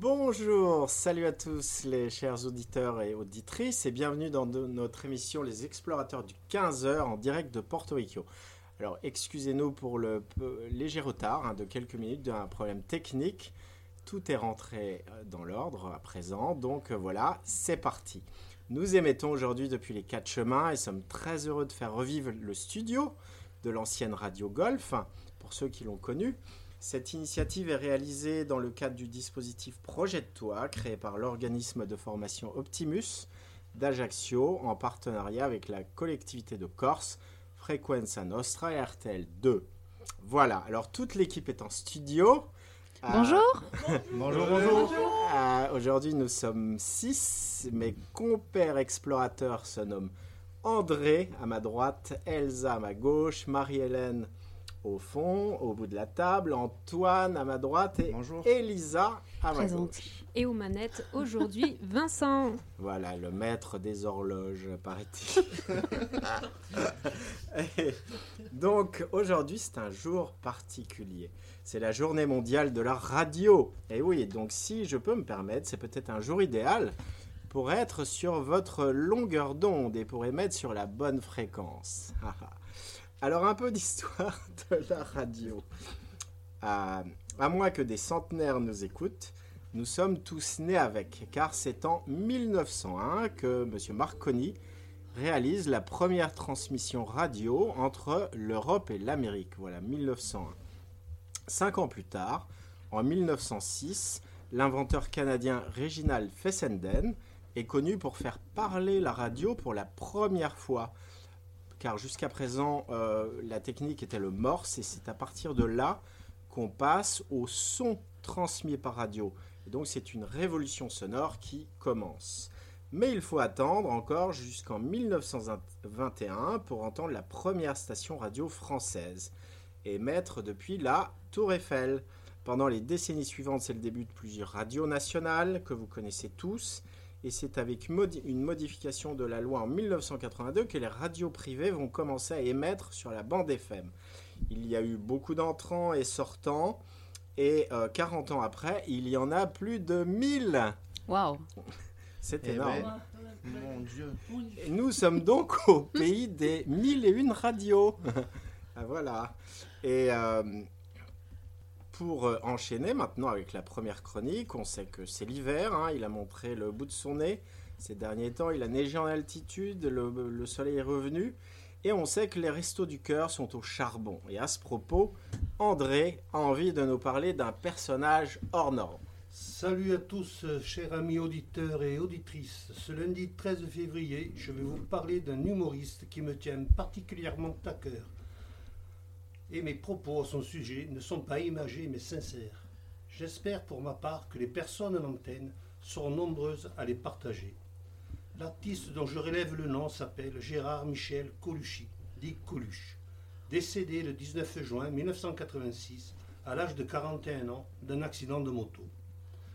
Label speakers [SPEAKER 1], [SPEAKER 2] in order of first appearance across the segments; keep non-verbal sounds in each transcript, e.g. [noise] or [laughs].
[SPEAKER 1] Bonjour, salut à tous les chers auditeurs et auditrices et bienvenue dans notre émission Les Explorateurs du 15h en direct de Porto Rico. Alors excusez-nous pour le léger retard hein, de quelques minutes d'un problème technique. Tout est rentré euh, dans l'ordre à présent, donc euh, voilà, c'est parti. Nous émettons aujourd'hui depuis les quatre chemins et sommes très heureux de faire revivre le studio de l'ancienne radio Golf, pour ceux qui l'ont connu. Cette initiative est réalisée dans le cadre du dispositif Projet de Toi, créé par l'organisme de formation Optimus d'Ajaccio, en partenariat avec la collectivité de Corse, Frequenza Nostra et RTL 2. Voilà, alors toute l'équipe est en studio.
[SPEAKER 2] Bonjour.
[SPEAKER 1] bonjour, bonjour. Euh, aujourd'hui, nous sommes six. Mes compères explorateurs se nomment André à ma droite, Elsa à ma gauche, Marie-Hélène au fond, au bout de la table, Antoine à ma droite et Elisa à ma gauche.
[SPEAKER 2] Et aux manettes aujourd'hui, [laughs] Vincent.
[SPEAKER 1] Voilà, le maître des horloges, paraît-il. [laughs] Donc aujourd'hui, c'est un jour particulier. C'est la journée mondiale de la radio. Et oui, donc si je peux me permettre, c'est peut-être un jour idéal pour être sur votre longueur d'onde et pour émettre sur la bonne fréquence. [laughs] Alors un peu d'histoire [laughs] de la radio. À, moins que des centenaires nous écoutent, nous sommes tous nés avec, car c'est en 1901 que M. Marconi réalise la première transmission radio entre l'Europe et l'Amérique. Voilà, 1901. Cinq ans plus tard, en 1906, l'inventeur canadien Reginald Fessenden est connu pour faire parler la radio pour la première fois car jusqu'à présent, euh, la technique était le morse, et c'est à partir de là qu'on passe au son transmis par radio. donc c'est une révolution sonore qui commence. Mais il faut attendre encore jusqu'en 1921 pour entendre la première station radio française, émettre depuis la Tour Eiffel. Pendant les décennies suivantes, c'est le début de plusieurs radios nationales que vous connaissez tous, et c'est avec une modification de la loi en 1982 que les radios privées vont commencer à émettre sur la bande FM. Il y a eu beaucoup d'entrants et sortants, et 40 euh, ans après, il y en a plus de 1000.
[SPEAKER 2] Waouh [laughs]
[SPEAKER 1] C'est eh énorme. Ben, mon Dieu. Et nous sommes donc au pays des 1001 radios. [laughs] Ah, voilà. Et euh, pour euh, enchaîner maintenant avec la première chronique, on sait que c'est l'hiver, hein, il a montré le bout de son nez. Ces derniers temps, il a neigé en altitude, le, soleil est revenu. Et on sait que les restos du cœur sont au charbon. Et à ce propos, André a envie de nous parler d'un personnage hors norme.
[SPEAKER 3] Salut à tous, chers amis auditeurs et auditrices. Ce lundi 13 février, je vais vous parler d'un humoriste qui me tient particulièrement à cœur et mes propos à son sujet ne sont pas imagés mais sincères. J'espère pour ma part que les personnes à l'antenne seront nombreuses à les partager. L'artiste dont je relève le nom s'appelle Gérard Michel Colucci, dit Coluche, décédé le 19 juin 1986 à l'âge de 41 ans d'un accident de moto.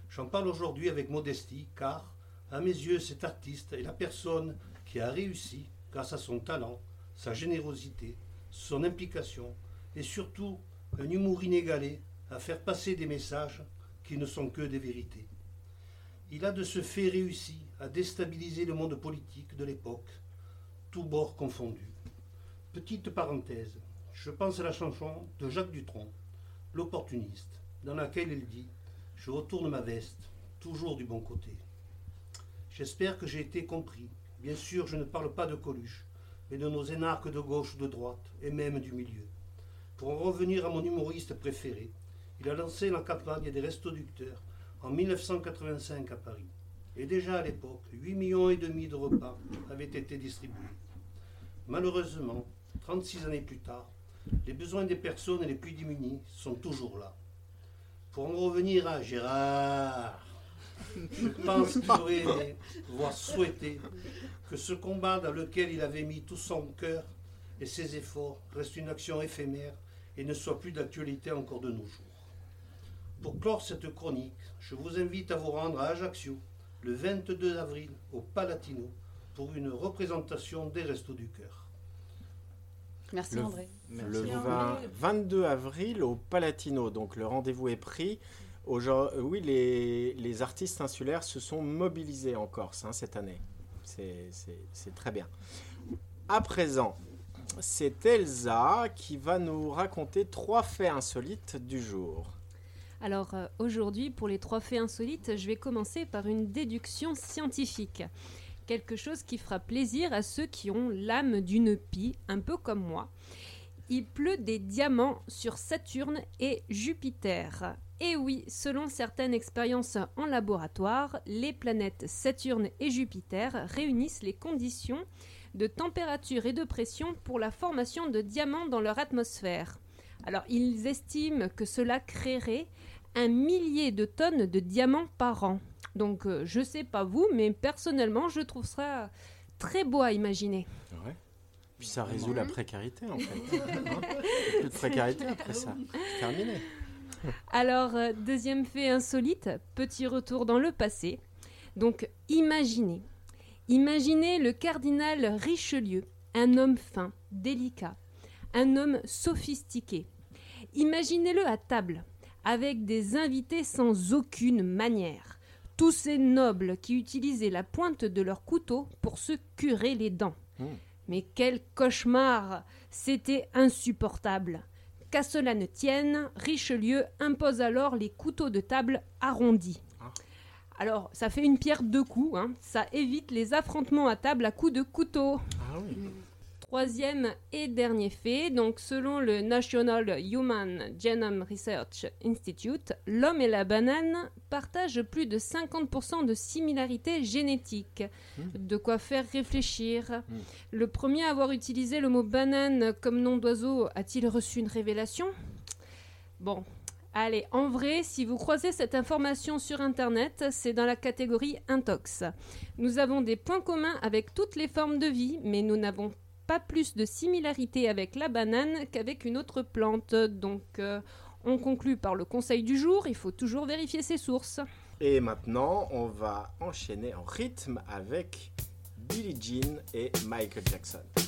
[SPEAKER 3] J'en parle aujourd'hui avec modestie car, à mes yeux, cet artiste est la personne qui a réussi, grâce à son talent, sa générosité, son implication et surtout un humour inégalé à faire passer des messages qui ne sont que des vérités. Il a de ce fait réussi à déstabiliser le monde politique de l'époque, tous bords confondus. Petite parenthèse, je pense à la chanson de Jacques Dutronc, L'opportuniste, dans laquelle il dit Je retourne ma veste, toujours du bon côté. J'espère que j'ai été compris. Bien sûr, je ne parle pas de Coluche, mais de nos énarques de gauche ou de droite, et même du milieu. Pour en revenir à mon humoriste préféré, il a lancé la campagne des restoducteurs en 1985 à Paris. Et déjà à l'époque, 8 millions et demi de repas avaient été distribués. Malheureusement, 36 années plus tard, les besoins des personnes les plus démunies sont toujours là. Pour en revenir à Gérard, je pense [laughs] qu'il aurait aimé, voire souhaité, que ce combat dans lequel il avait mis tout son cœur et ses efforts reste une action éphémère et ne soit plus d'actualité encore de nos jours. Pour clore cette chronique, je vous invite à vous rendre à Ajaccio le 22 avril au Palatino pour une représentation des Restos du Cœur.
[SPEAKER 2] Merci André.
[SPEAKER 1] le 22 avril au Palatino, donc le rendez-vous est pris. Aujourd'hui, oui, les, les artistes insulaires se sont mobilisés en Corse hein, cette année. C'est très bien. À présent, c'est Elsa qui va nous raconter trois faits insolites du jour.
[SPEAKER 2] Alors euh, aujourd'hui, pour les trois faits insolites, je vais commencer par une déduction scientifique. Quelque chose qui fera plaisir à ceux qui ont l'âme d'une pie, un peu comme moi. Il pleut des diamants sur Saturne et Jupiter. Et oui, selon certaines expériences en laboratoire, les planètes Saturne et Jupiter réunissent les conditions de température et de pression pour la formation de diamants dans leur atmosphère. Alors, ils estiment que cela créerait un millier de tonnes de diamants par an. Donc, euh, je sais pas vous, mais personnellement, je trouve ça très beau à imaginer.
[SPEAKER 1] Ouais? Puis ça résout la précarité en fait. Hein? Plus de précarité après ça. Terminé.
[SPEAKER 2] Alors, euh, deuxième fait insolite, petit retour dans le passé. Donc, imaginez. Imaginez le cardinal Richelieu, un homme fin, délicat, un homme sophistiqué. Imaginez-le à table, avec des invités sans aucune manière. Tous ces nobles qui utilisaient la pointe de leur couteau pour se curer les dents.
[SPEAKER 1] Mm.
[SPEAKER 2] Mais quel cauchemar C'était insupportable. Qu'à cela ne tienne, Richelieu impose alors les couteaux de table arrondis. Alors, ça fait une pierre deux coups, hein. ça évite les affrontements à table à coups de couteau.
[SPEAKER 1] Ah oui.
[SPEAKER 2] Troisième et dernier fait, donc selon le National Human Genome Research Institute, l'homme et la banane partagent plus de 50% de similarité génétique. De quoi faire réfléchir.
[SPEAKER 1] Mm.
[SPEAKER 2] Le premier à avoir utilisé le mot banane comme nom d'oiseau a-t-il reçu une révélation? Bon, allez, en vrai, si vous croisez cette information sur Internet, c'est dans la catégorie intox. Nous avons des points communs avec toutes les formes de vie, mais nous n'avons pas plus de similarité avec la banane qu'avec une autre plante. Donc, euh, on conclut par le conseil du jour, il faut toujours vérifier ses sources.
[SPEAKER 1] Et maintenant, on va enchaîner en rythme avec Billie Jean et Michael Jackson.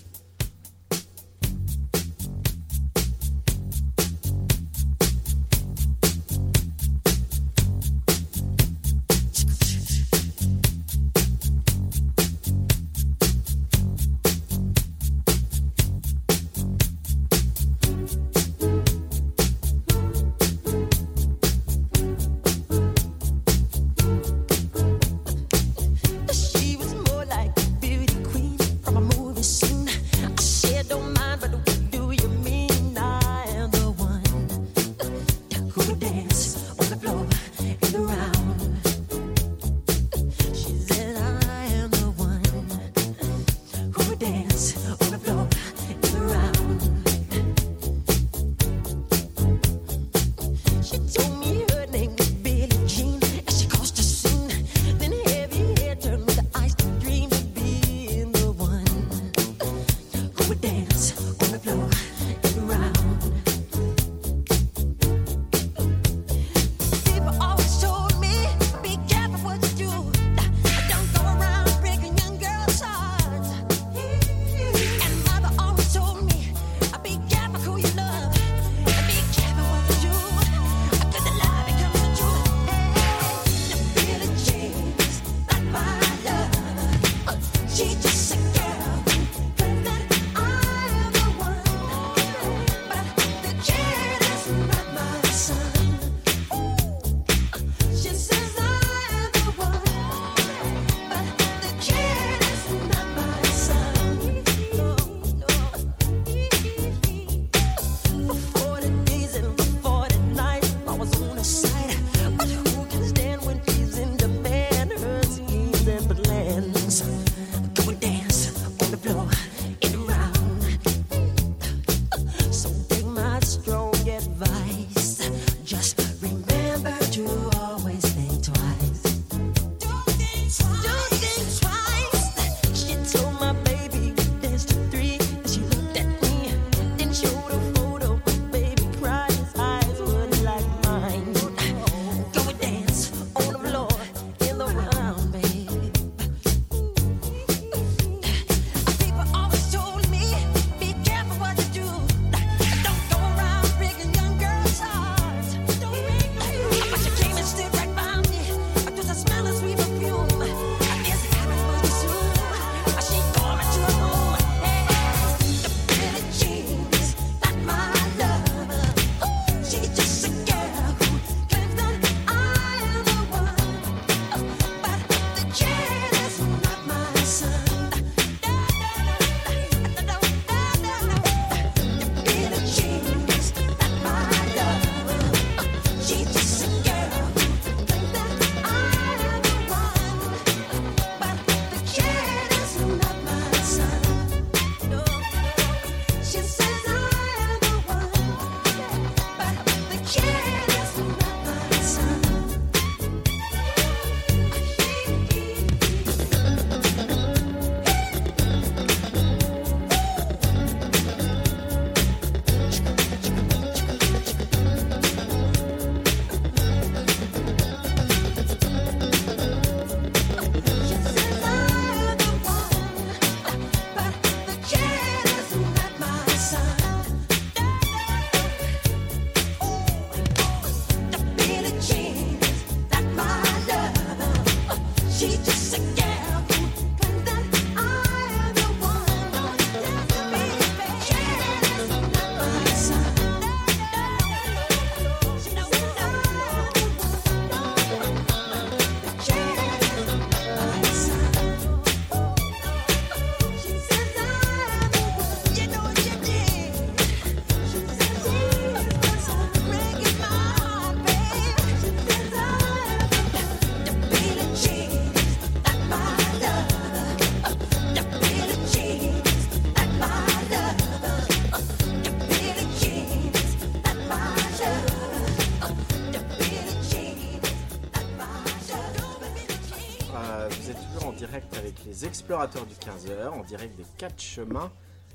[SPEAKER 1] Explorateurs du 15h, en direct des 4 chemins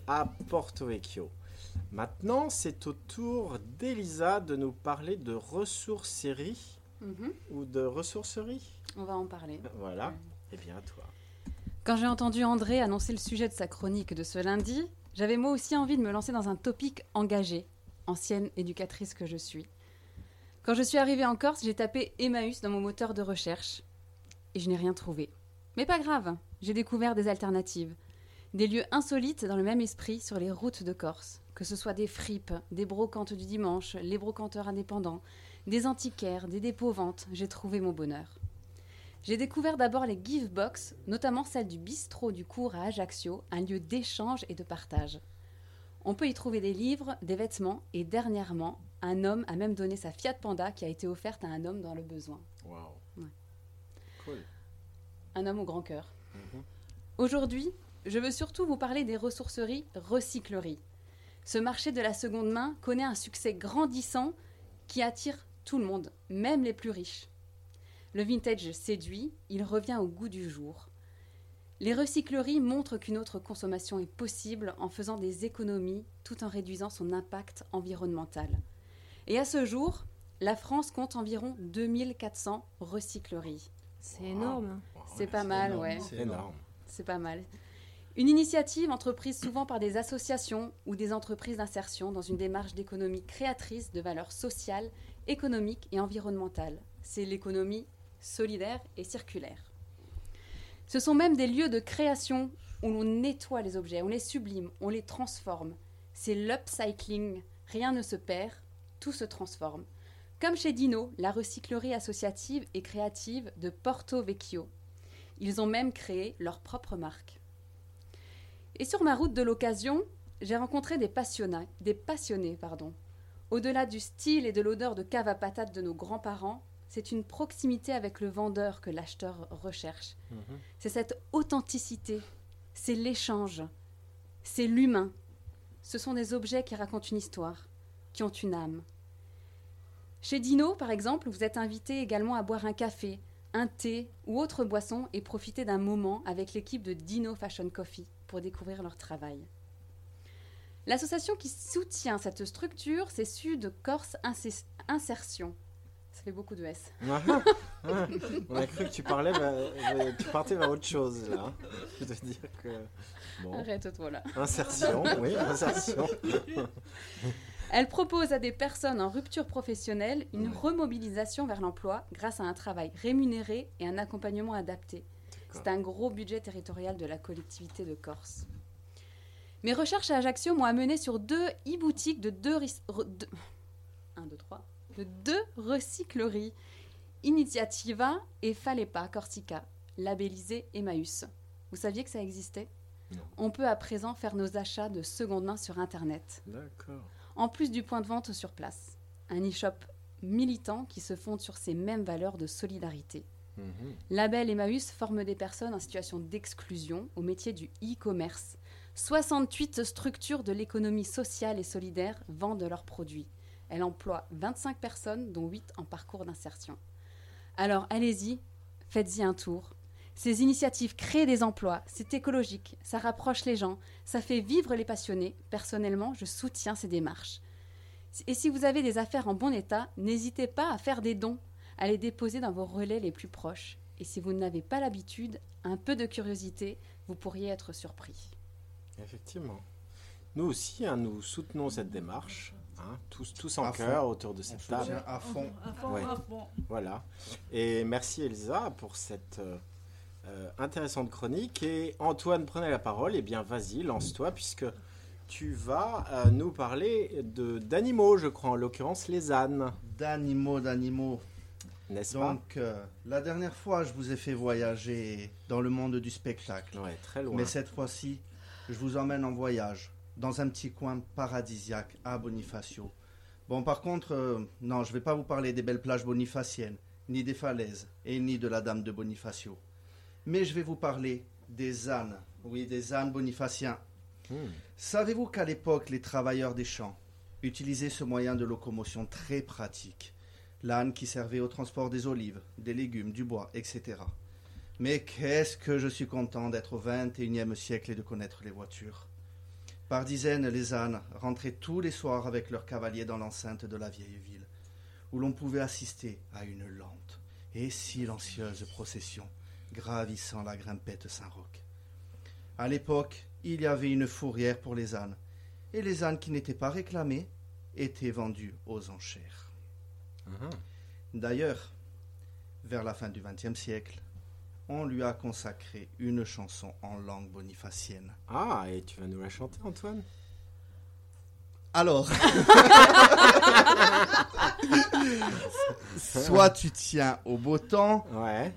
[SPEAKER 1] à Porto Vecchio. Maintenant, c'est au tour d'Elisa de nous parler de ressourcerie
[SPEAKER 4] Mhm,
[SPEAKER 1] ou de ressourcerie.
[SPEAKER 4] On va en parler.
[SPEAKER 1] Voilà.
[SPEAKER 4] Ouais.
[SPEAKER 1] Eh bien, à toi.
[SPEAKER 4] Quand j'ai entendu André annoncer le sujet de sa chronique de ce lundi, j'avais moi aussi envie de me lancer dans un topic engagé, ancienne éducatrice que je suis. Quand je suis arrivée en Corse, j'ai tapé Emmaüs dans mon moteur de recherche et je n'ai rien trouvé. Mais pas grave, j'ai découvert des alternatives. Des lieux insolites dans le même esprit sur les routes de Corse, que ce soit des fripes, des brocantes du dimanche, les brocanteurs indépendants, des antiquaires, des dépôts-ventes, j'ai trouvé mon bonheur. J'ai découvert d'abord les give box, notamment celle du bistrot du cours à Ajaccio, un lieu d'échange et de partage. On peut y trouver des livres, des vêtements et dernièrement, un homme a même donné sa Fiat Panda qui a été offerte à un homme dans le besoin. Ouais.
[SPEAKER 1] Cool.
[SPEAKER 4] Un homme au grand cœur.
[SPEAKER 1] Mhm.
[SPEAKER 4] Aujourd'hui, je veux surtout vous parler des ressourceries recycleries. Ce marché de la seconde main connaît un succès grandissant qui attire tout le monde, même les plus riches. Le vintage séduit, il revient au goût du jour. Les recycleries montrent qu'une autre consommation est possible en faisant des économies tout en réduisant son impact environnemental. Et à ce jour, la France compte environ 2400 recycleries.
[SPEAKER 2] C'est énorme.
[SPEAKER 4] C'est pas mal,
[SPEAKER 3] énorme,
[SPEAKER 4] ouais.
[SPEAKER 1] C'est énorme.
[SPEAKER 4] C'est pas mal. Une initiative entreprise souvent par des associations ou des entreprises d'insertion dans une démarche d'économie créatrice de valeurs sociales, économiques et environnementales. C'est l'économie solidaire et circulaire. Ce sont même des lieux de création où l'on nettoie les objets, on les sublime, on les transforme. C'est l'upcycling. Rien ne se perd, tout se transforme. Comme chez Dino, la recyclerie associative et créative de Porto Vecchio. Ils ont même créé leur propre marque. Et sur ma route de l'occasion, j'ai rencontré des passionnés, des passionnés pardon. Au-delà du style et de l'odeur de cave à patates de nos grands-parents, c'est une proximité avec le vendeur que l'acheteur recherche.
[SPEAKER 1] Mhm.
[SPEAKER 4] C'est cette authenticité, c'est l'échange, c'est l'humain. Ce sont des objets qui racontent une histoire, qui ont une âme. Chez Dino, par exemple, vous êtes invité également à boire un café, un thé ou autre boisson et profiter d'un moment avec l'équipe de Dino Fashion Coffee pour découvrir leur travail. L'association qui soutient cette structure, c'est Sud Corse Inse- Insertion. Ça fait beaucoup de S. [laughs]
[SPEAKER 1] On a cru que tu parlais, vers- vers- tu partais vers autre chose là. Je dois dire que bon,
[SPEAKER 4] Arrête-toi là.
[SPEAKER 1] insertion, oui, insertion. [laughs]
[SPEAKER 4] Elle propose à des personnes en rupture professionnelle une remobilisation vers l'emploi grâce à un travail rémunéré et un accompagnement adapté. C'est un gros budget territorial de la collectivité de Corse. Mes recherches à Ajaccio m'ont amené sur deux e-boutiques de deux, re- de- [laughs] un, deux, trois, de deux recycleries, Iniziativa et Falepa Corsica, labellisées Emmaüs. Vous saviez que ça existait?
[SPEAKER 1] Non.
[SPEAKER 4] On peut à présent faire nos achats de seconde main sur Internet
[SPEAKER 1] D'accord.
[SPEAKER 4] En plus du point de vente sur place. Un e-shop militant qui se fonde sur ces mêmes valeurs de solidarité.
[SPEAKER 1] Mhm.
[SPEAKER 4] Label Emmaüs forme des personnes en situation d'exclusion au métier du e-commerce. 68 structures de l'économie sociale et solidaire vendent leurs produits. Elle emploie 25 personnes, dont 8 en parcours d'insertion. Alors allez-y, faites-y un tour. Ces initiatives créent des emplois, c'est écologique, ça rapproche les gens, ça fait vivre les passionnés. Personnellement, je soutiens ces démarches. Et si vous avez des affaires en bon état, n'hésitez pas à faire des dons, à les déposer dans vos relais les plus proches. Et si vous n'avez pas l'habitude, un peu de curiosité, vous pourriez être surpris.
[SPEAKER 1] Effectivement. Nous aussi, hein, nous soutenons cette démarche, hein, tous, tous en cœur autour de
[SPEAKER 5] On
[SPEAKER 1] cette
[SPEAKER 5] soutient
[SPEAKER 1] table.
[SPEAKER 5] à fond.
[SPEAKER 6] À fond,
[SPEAKER 1] Ouais.
[SPEAKER 6] à fond.
[SPEAKER 1] Voilà. Et merci Elsa pour cette euh, euh, intéressante chronique. Et Antoine, prenez la parole. Eh bien, vas-y, lance-toi, puisque tu vas euh, nous parler de d'animaux, je crois, en l'occurrence les ânes,
[SPEAKER 5] D'animaux, d'animaux.
[SPEAKER 1] n'est-ce pas
[SPEAKER 5] Donc, euh, la dernière fois, je vous ai fait voyager dans le monde du spectacle.
[SPEAKER 1] Ouais, très loin.
[SPEAKER 5] Mais cette fois-ci, je vous emmène en voyage dans un petit coin paradisiaque à Bonifacio. Bon, par contre, euh, non, je vais pas vous parler des belles plages bonifaciennes, ni des falaises, et ni de la Dame de Bonifacio. Mais je vais vous parler des ânes. Oui, des ânes bonifaciens.
[SPEAKER 1] Hmm.
[SPEAKER 5] Savez-vous qu'à l'époque, les travailleurs des champs utilisaient ce moyen de locomotion très pratique? L'âne qui servait au transport des olives, des légumes, du bois, etc. Mais qu'est-ce que je suis content d'être au 21e siècle et de connaître les voitures. Par dizaines, les ânes rentraient tous les soirs avec leurs cavaliers dans l'enceinte de la vieille ville, où l'on pouvait assister à une lente et silencieuse procession gravissant la grimpette Saint-Roch. À l'époque, il y avait une fourrière pour les ânes, et les ânes qui n'étaient pas réclamés étaient vendus aux enchères.
[SPEAKER 1] Mhm.
[SPEAKER 5] D'ailleurs, vers la fin du XXe siècle, on lui a consacré une chanson en langue bonifacienne.
[SPEAKER 1] Ah, et tu vas nous la chanter, Antoine?
[SPEAKER 5] Alors, [laughs] [laughs] soit tu tiens au beau temps,
[SPEAKER 1] Ouais,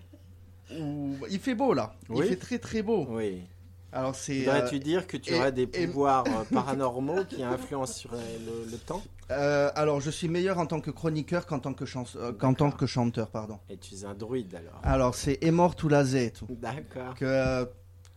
[SPEAKER 5] ou il fait beau là,
[SPEAKER 1] Oui.
[SPEAKER 5] il fait très très beau.
[SPEAKER 1] oui.
[SPEAKER 5] Alors c'est
[SPEAKER 1] Voudrais-tu
[SPEAKER 5] euh,
[SPEAKER 1] dire que tu
[SPEAKER 5] et-
[SPEAKER 1] aurais des
[SPEAKER 5] et-
[SPEAKER 1] pouvoirs euh, [laughs] paranormaux qui influencent sur euh, le, le temps?
[SPEAKER 5] Euh, alors je suis meilleur en tant que chroniqueur qu'en tant que chans- euh, qu'en tant
[SPEAKER 1] D'accord.
[SPEAKER 5] que chanteur, pardon.
[SPEAKER 1] Et tu es un druide alors
[SPEAKER 5] Alors c'est Emor Toulazetu.
[SPEAKER 1] D'accord.
[SPEAKER 5] que euh,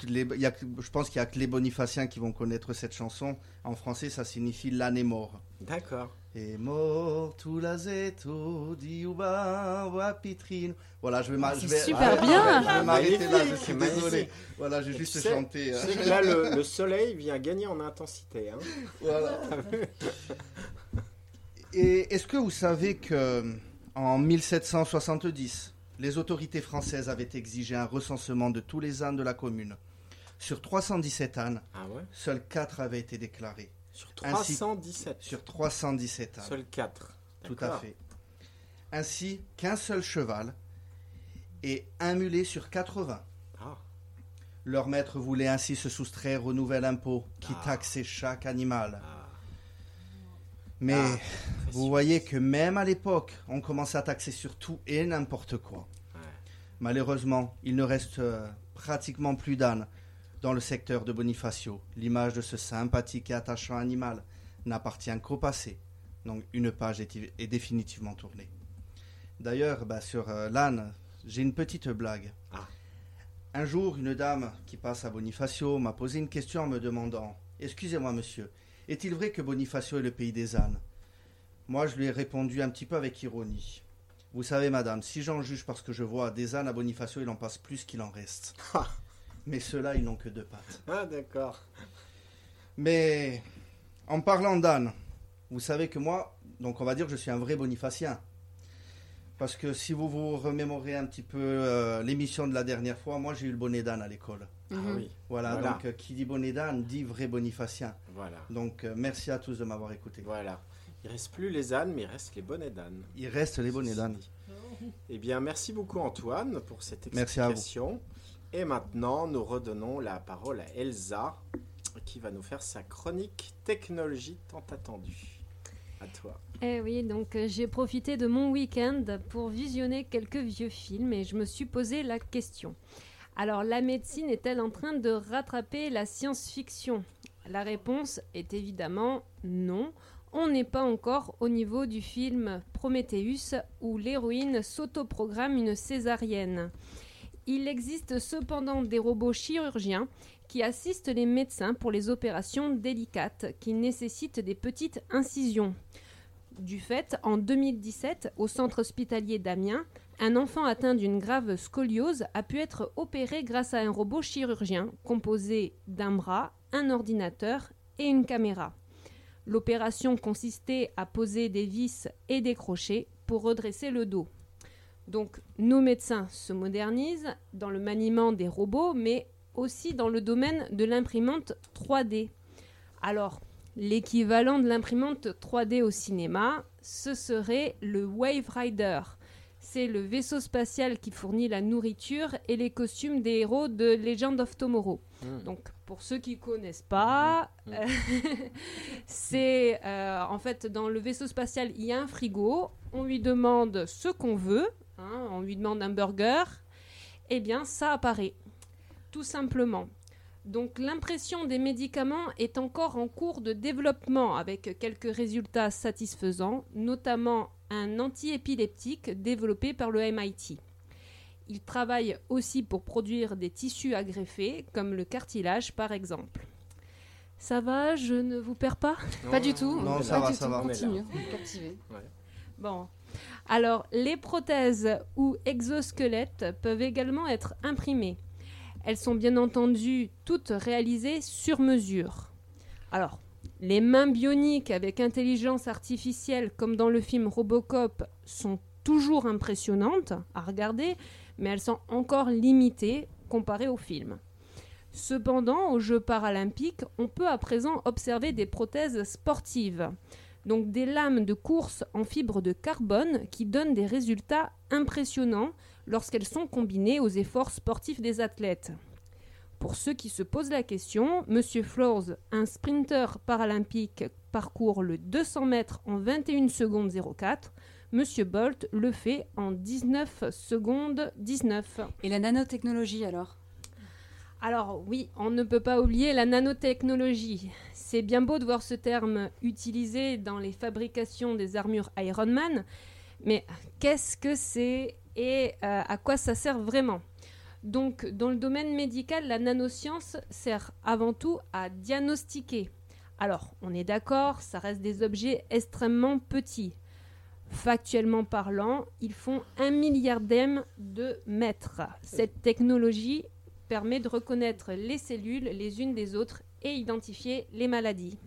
[SPEAKER 5] les- y a je pense qu'il y a que les bonifaciens qui vont connaître cette chanson. En français, ça signifie est mort.
[SPEAKER 1] D'accord.
[SPEAKER 5] Et mort tout la zeto diuba wapitrino. Voilà, je vais m'a-
[SPEAKER 4] C'est
[SPEAKER 5] je vais
[SPEAKER 4] super [laughs]
[SPEAKER 5] je vais-
[SPEAKER 4] bien.
[SPEAKER 5] Je vais m'arrêter là, je suis désolé. Voilà, j'ai juste
[SPEAKER 1] tu sais-
[SPEAKER 5] chanté.
[SPEAKER 1] Tu
[SPEAKER 5] euh,
[SPEAKER 1] sais que là, le, le soleil vient gagner en intensité. Hein [laughs]
[SPEAKER 5] voilà. [laughs] Et est-ce que vous savez que en 1770, les autorités françaises avaient exigé un recensement de tous les ânes de la commune? Sur 317 ânes,
[SPEAKER 1] ah ouais?
[SPEAKER 5] seuls 4 avaient été déclarés.
[SPEAKER 1] Sur
[SPEAKER 5] Ainsi-
[SPEAKER 1] 317.
[SPEAKER 5] Sur 317 ânes.
[SPEAKER 1] Seuls 4.
[SPEAKER 5] Tout à fait. Ainsi qu'un seul cheval et un mulet sur 80.
[SPEAKER 1] Ah,
[SPEAKER 5] Leur maître voulait ainsi se soustraire au nouvel impôt qui
[SPEAKER 1] Ah.
[SPEAKER 5] taxait chaque animal.
[SPEAKER 1] ah,
[SPEAKER 5] Mais
[SPEAKER 1] Ah,
[SPEAKER 5] vous voyez que même à l'époque, on commençait à taxer sur tout et n'importe quoi.
[SPEAKER 1] Ouais.
[SPEAKER 5] Malheureusement, il ne reste euh, pratiquement plus d'ânes dans le secteur de Bonifacio. L'image de ce sympathique et attachant animal n'appartient qu'au passé. Donc une page est, est définitivement tournée. D'ailleurs, bah, sur euh, l'âne, j'ai une petite blague.
[SPEAKER 1] Ah.
[SPEAKER 5] Un jour, une dame qui passe à Bonifacio m'a posé une question en me demandant Excusez-moi, monsieur, est-il vrai que Bonifacio est le pays des ânes? Moi, je lui ai répondu un petit peu avec ironie. Vous savez, madame, si j'en juge parce que je vois des ânes à Bonifacio, il en passe plus qu'il en reste. Mais ceux-là, ils n'ont que deux pattes.
[SPEAKER 1] Ah, d'accord.
[SPEAKER 5] Mais en parlant d'âne, vous savez que moi, donc on va dire que je suis un vrai bonifacien. Parce que si vous vous remémorez un petit peu euh, l'émission de la dernière fois, moi j'ai eu le bonnet d'âne à l'école.
[SPEAKER 1] Ah
[SPEAKER 4] Mhm.
[SPEAKER 1] oui,
[SPEAKER 5] Voilà,
[SPEAKER 1] Voilà.
[SPEAKER 5] donc euh, qui dit bonnet d'âne dit vrai bonifacien.
[SPEAKER 1] voilà.
[SPEAKER 5] Donc euh, merci à tous de m'avoir écouté.
[SPEAKER 1] Voilà. Il reste plus les ânes, mais il reste les bonnets d'âne.
[SPEAKER 5] Il reste les bonnets d'âne.
[SPEAKER 1] Eh bien, merci beaucoup Antoine pour cette
[SPEAKER 5] Merci à vous.
[SPEAKER 1] explication. Et maintenant, nous redonnons la parole à Elsa, qui va nous faire sa chronique technologie tant attendue. À toi.
[SPEAKER 2] Eh oui, donc euh, j'ai profité de mon week-end pour visionner quelques vieux films et je me suis posé la question. Alors, la médecine est-elle en train de rattraper la science-fiction? La réponse est évidemment non. On n'est pas encore au niveau du film Prometheus où l'héroïne s'autoprogramme une césarienne. Il existe cependant des robots chirurgiens qui assistent les médecins pour les opérations délicates qui nécessitent des petites incisions. Du fait, en 2017, au centre hospitalier d'Amiens, un enfant atteint d'une grave scoliose a pu être opéré grâce à un robot chirurgien composé d'un bras, un ordinateur et une caméra. L'opération consistait à poser des vis et des crochets pour redresser le dos. Donc nos médecins se modernisent dans le maniement des robots, mais aussi dans le domaine de l'imprimante 3D. Alors, l'équivalent de l'imprimante 3D au cinéma, ce serait le Wave Rider. C'est le vaisseau spatial qui fournit la nourriture et les costumes des héros de Legend of Tomorrow.
[SPEAKER 1] Hmm.
[SPEAKER 2] Donc, pour ceux qui connaissent pas,
[SPEAKER 1] Mhm.
[SPEAKER 2] euh, [laughs] c'est euh, en fait dans le vaisseau spatial, il y a un frigo. On lui demande ce qu'on veut. Hein, on lui demande un burger. Eh bien, ça apparaît, tout simplement. Donc, l'impression des médicaments est encore en cours de développement avec quelques résultats satisfaisants, notamment un antiépileptique développé par le MIT. Il travaille aussi pour produire des tissus à greffer, comme le cartilage par exemple. Ça va, je ne vous perds pas?
[SPEAKER 4] Pas du tout.
[SPEAKER 5] Non,
[SPEAKER 4] pas
[SPEAKER 5] ça va,
[SPEAKER 4] du
[SPEAKER 5] ça
[SPEAKER 4] tout.
[SPEAKER 5] va.
[SPEAKER 4] Continue. Captivé.
[SPEAKER 2] Bon, Alors, les prothèses ou exosquelettes peuvent également être imprimées. Elles sont bien entendu toutes réalisées sur mesure. Alors, les mains bioniques avec intelligence artificielle, comme dans le film Robocop, sont toujours impressionnantes à regarder, mais elles sont encore limitées comparées au film. Cependant, aux Jeux paralympiques, on peut à présent observer des prothèses sportives, donc des lames de course en fibre de carbone qui donnent des résultats impressionnants lorsqu'elles sont combinées aux efforts sportifs des athlètes. Pour ceux qui se posent la question, Monsieur Flores, un sprinter paralympique, parcourt le 200 mètres en 21 secondes 04. Monsieur Bolt le fait en 19 secondes 19.
[SPEAKER 4] Et la nanotechnologie alors?
[SPEAKER 2] Alors oui, on ne peut pas oublier la nanotechnologie. C'est bien beau de voir ce terme utilisé dans les fabrications des armures Iron Man, mais qu'est-ce que c'est et euh, à quoi ça sert vraiment? Donc, dans le domaine médical, la nanoscience sert avant tout à diagnostiquer. Alors, on est d'accord, ça reste des objets extrêmement petits. Factuellement parlant, ils font un milliardième de mètres. Cette technologie permet de reconnaître les cellules les unes des autres et identifier les maladies.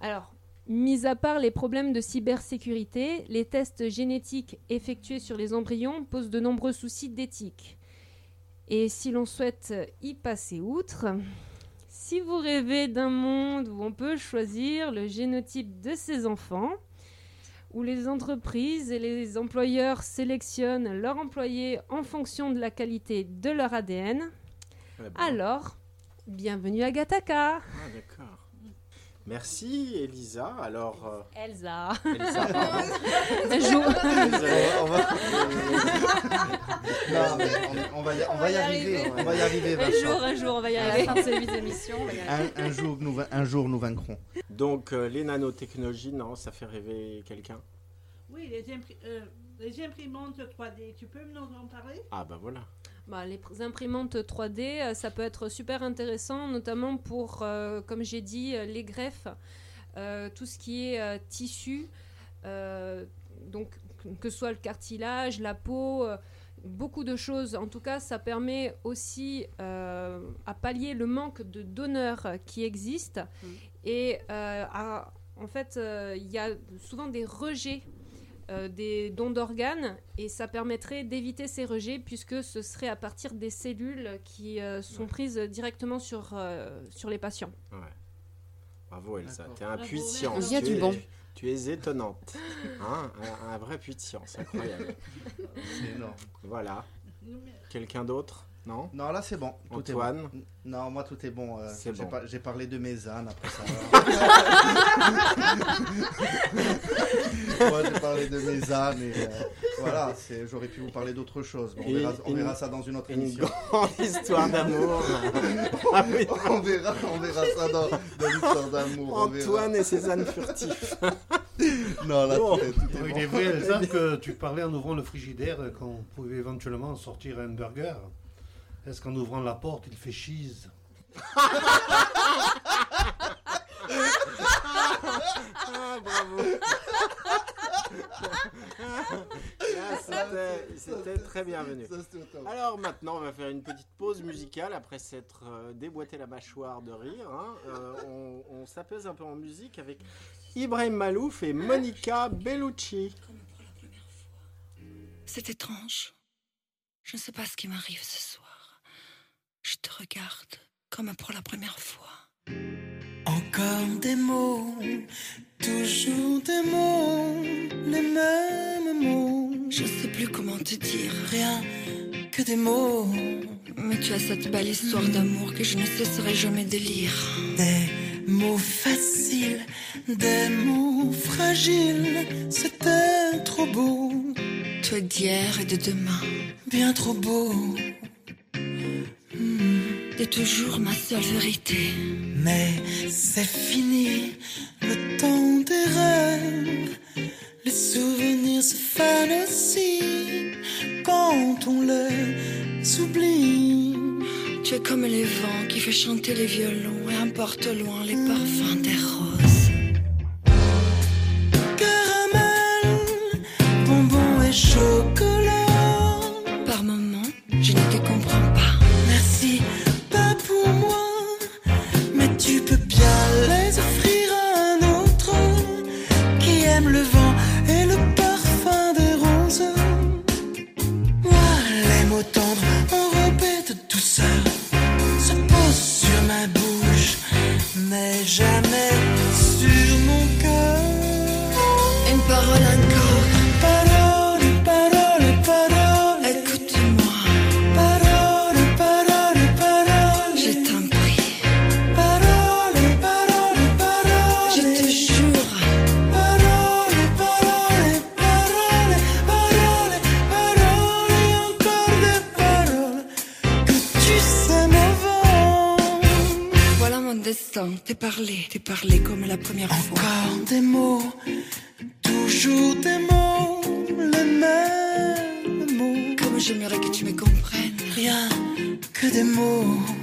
[SPEAKER 2] Alors, mis à part les problèmes de cybersécurité, les tests génétiques effectués sur les embryons posent de nombreux soucis d'éthique. Et si l'on souhaite y passer outre, si vous rêvez d'un monde où on peut choisir le génotype de ses enfants, où les entreprises et les employeurs sélectionnent leurs employés en fonction de la qualité de leur ADN,
[SPEAKER 1] Eh ben,
[SPEAKER 2] alors, bienvenue à Gataka.
[SPEAKER 1] ah, d'accord. Merci Elisa. Alors,
[SPEAKER 2] Elsa.
[SPEAKER 1] euh, Elsa, pardon. [laughs]
[SPEAKER 2] Un jour,
[SPEAKER 1] Désolé.
[SPEAKER 5] On va, Non, mais on, on va y, on va y arriver. On va y arriver,
[SPEAKER 2] un jour, un jour, on va y
[SPEAKER 4] À la
[SPEAKER 2] arriver.
[SPEAKER 4] fin de cette émission, on va y arriver.
[SPEAKER 5] Un, un jour, nous, un jour, nous vaincrons.
[SPEAKER 1] Donc, euh, les nanotechnologies, non, ça fait rêver quelqu'un?
[SPEAKER 6] Oui, les, impri- euh, les imprimantes 3D, tu peux nous en parler?
[SPEAKER 1] Ah, bah voilà.
[SPEAKER 2] Bah, les pr- imprimantes 3D, euh, ça peut être super intéressant, notamment pour, euh, comme j'ai dit, euh, les greffes, euh, tout ce qui est euh, tissu, donc que ce soit le cartilage, la peau, beaucoup de choses. En tout cas, ça permet aussi à pallier le manque de donneurs qui existe.
[SPEAKER 4] Mm.
[SPEAKER 2] Et à- en fait, il y a souvent des rejets euh, des dons d'organes et ça permettrait d'éviter ces rejets puisque ce serait à partir des cellules qui euh, sont
[SPEAKER 1] Ouais.
[SPEAKER 2] prises directement sur, euh, sur les patients.
[SPEAKER 1] Ouais. Bravo Elsa, t'es un.
[SPEAKER 4] Il y a
[SPEAKER 1] Tu
[SPEAKER 4] du
[SPEAKER 1] es-
[SPEAKER 4] bon.
[SPEAKER 1] Tu es étonnante. Hein un, un vrai puissant, c'est incroyable.
[SPEAKER 5] C'est énorme.
[SPEAKER 1] Voilà. Quelqu'un d'autre? Non
[SPEAKER 5] Non, là, c'est bon. Tout
[SPEAKER 1] Antoine
[SPEAKER 5] est bon. N- Non, moi, tout est bon. euh,
[SPEAKER 1] C'est
[SPEAKER 5] j'ai
[SPEAKER 1] bon.
[SPEAKER 5] J'ai parlé de mes ânes après ça. [laughs] [laughs] moi, j'ai parlé de mes ânes et euh, voilà, c'est- j'aurais pu vous parler d'autre chose. Bon, on,
[SPEAKER 1] Et
[SPEAKER 5] verra, on
[SPEAKER 1] une-
[SPEAKER 5] verra ça dans une autre
[SPEAKER 1] Une
[SPEAKER 5] émission.
[SPEAKER 1] grande histoire d'amour. [laughs] Ah oui,
[SPEAKER 5] on, verra, on verra ça dans, dans l'histoire d'amour. on verra.
[SPEAKER 1] Antoine et ses ânes furtifs.
[SPEAKER 5] Non, là,
[SPEAKER 1] Bon.
[SPEAKER 5] tout est, tout est
[SPEAKER 3] il
[SPEAKER 5] bon.
[SPEAKER 3] est vrai, Elsa, que tu parlais en ouvrant le frigidaire euh, qu'on pouvait éventuellement sortir un burger. Est-ce qu'en ouvrant la porte, il fait cheese?
[SPEAKER 1] Ah, bravo. Là, c'était- très bienvenu. Alors maintenant, on va faire une petite pause musicale après s'être euh, déboîté la mâchoire de rire. hein. Euh, on on s'apaise un peu en musique avec Ibrahim Malouf et Monica Bellucci.
[SPEAKER 7] C'est étrange. Je ne sais pas ce qui m'arrive ce soir. Je te regarde comme pour la première fois.
[SPEAKER 8] Encore des mots, toujours des mots, les mêmes mots.
[SPEAKER 7] Je ne sais plus comment te dire.
[SPEAKER 8] Rien que des mots,
[SPEAKER 7] Mais tu as cette belle histoire d'amour que je ne cesserai jamais de lire.
[SPEAKER 8] des mots faciles, des mots fragiles. C'était trop beau,
[SPEAKER 7] es d'hier et de demain.
[SPEAKER 8] bien trop beau.
[SPEAKER 7] Toujours ma seule vérité.
[SPEAKER 8] Mais c'est fini, le temps des rêves. Les souvenirs se fanent aussi quand on les oublie.
[SPEAKER 7] Tu es comme les vents qui fait chanter les violons et importe loin les parfums des roses. Comprennes,
[SPEAKER 8] Rien que des mots,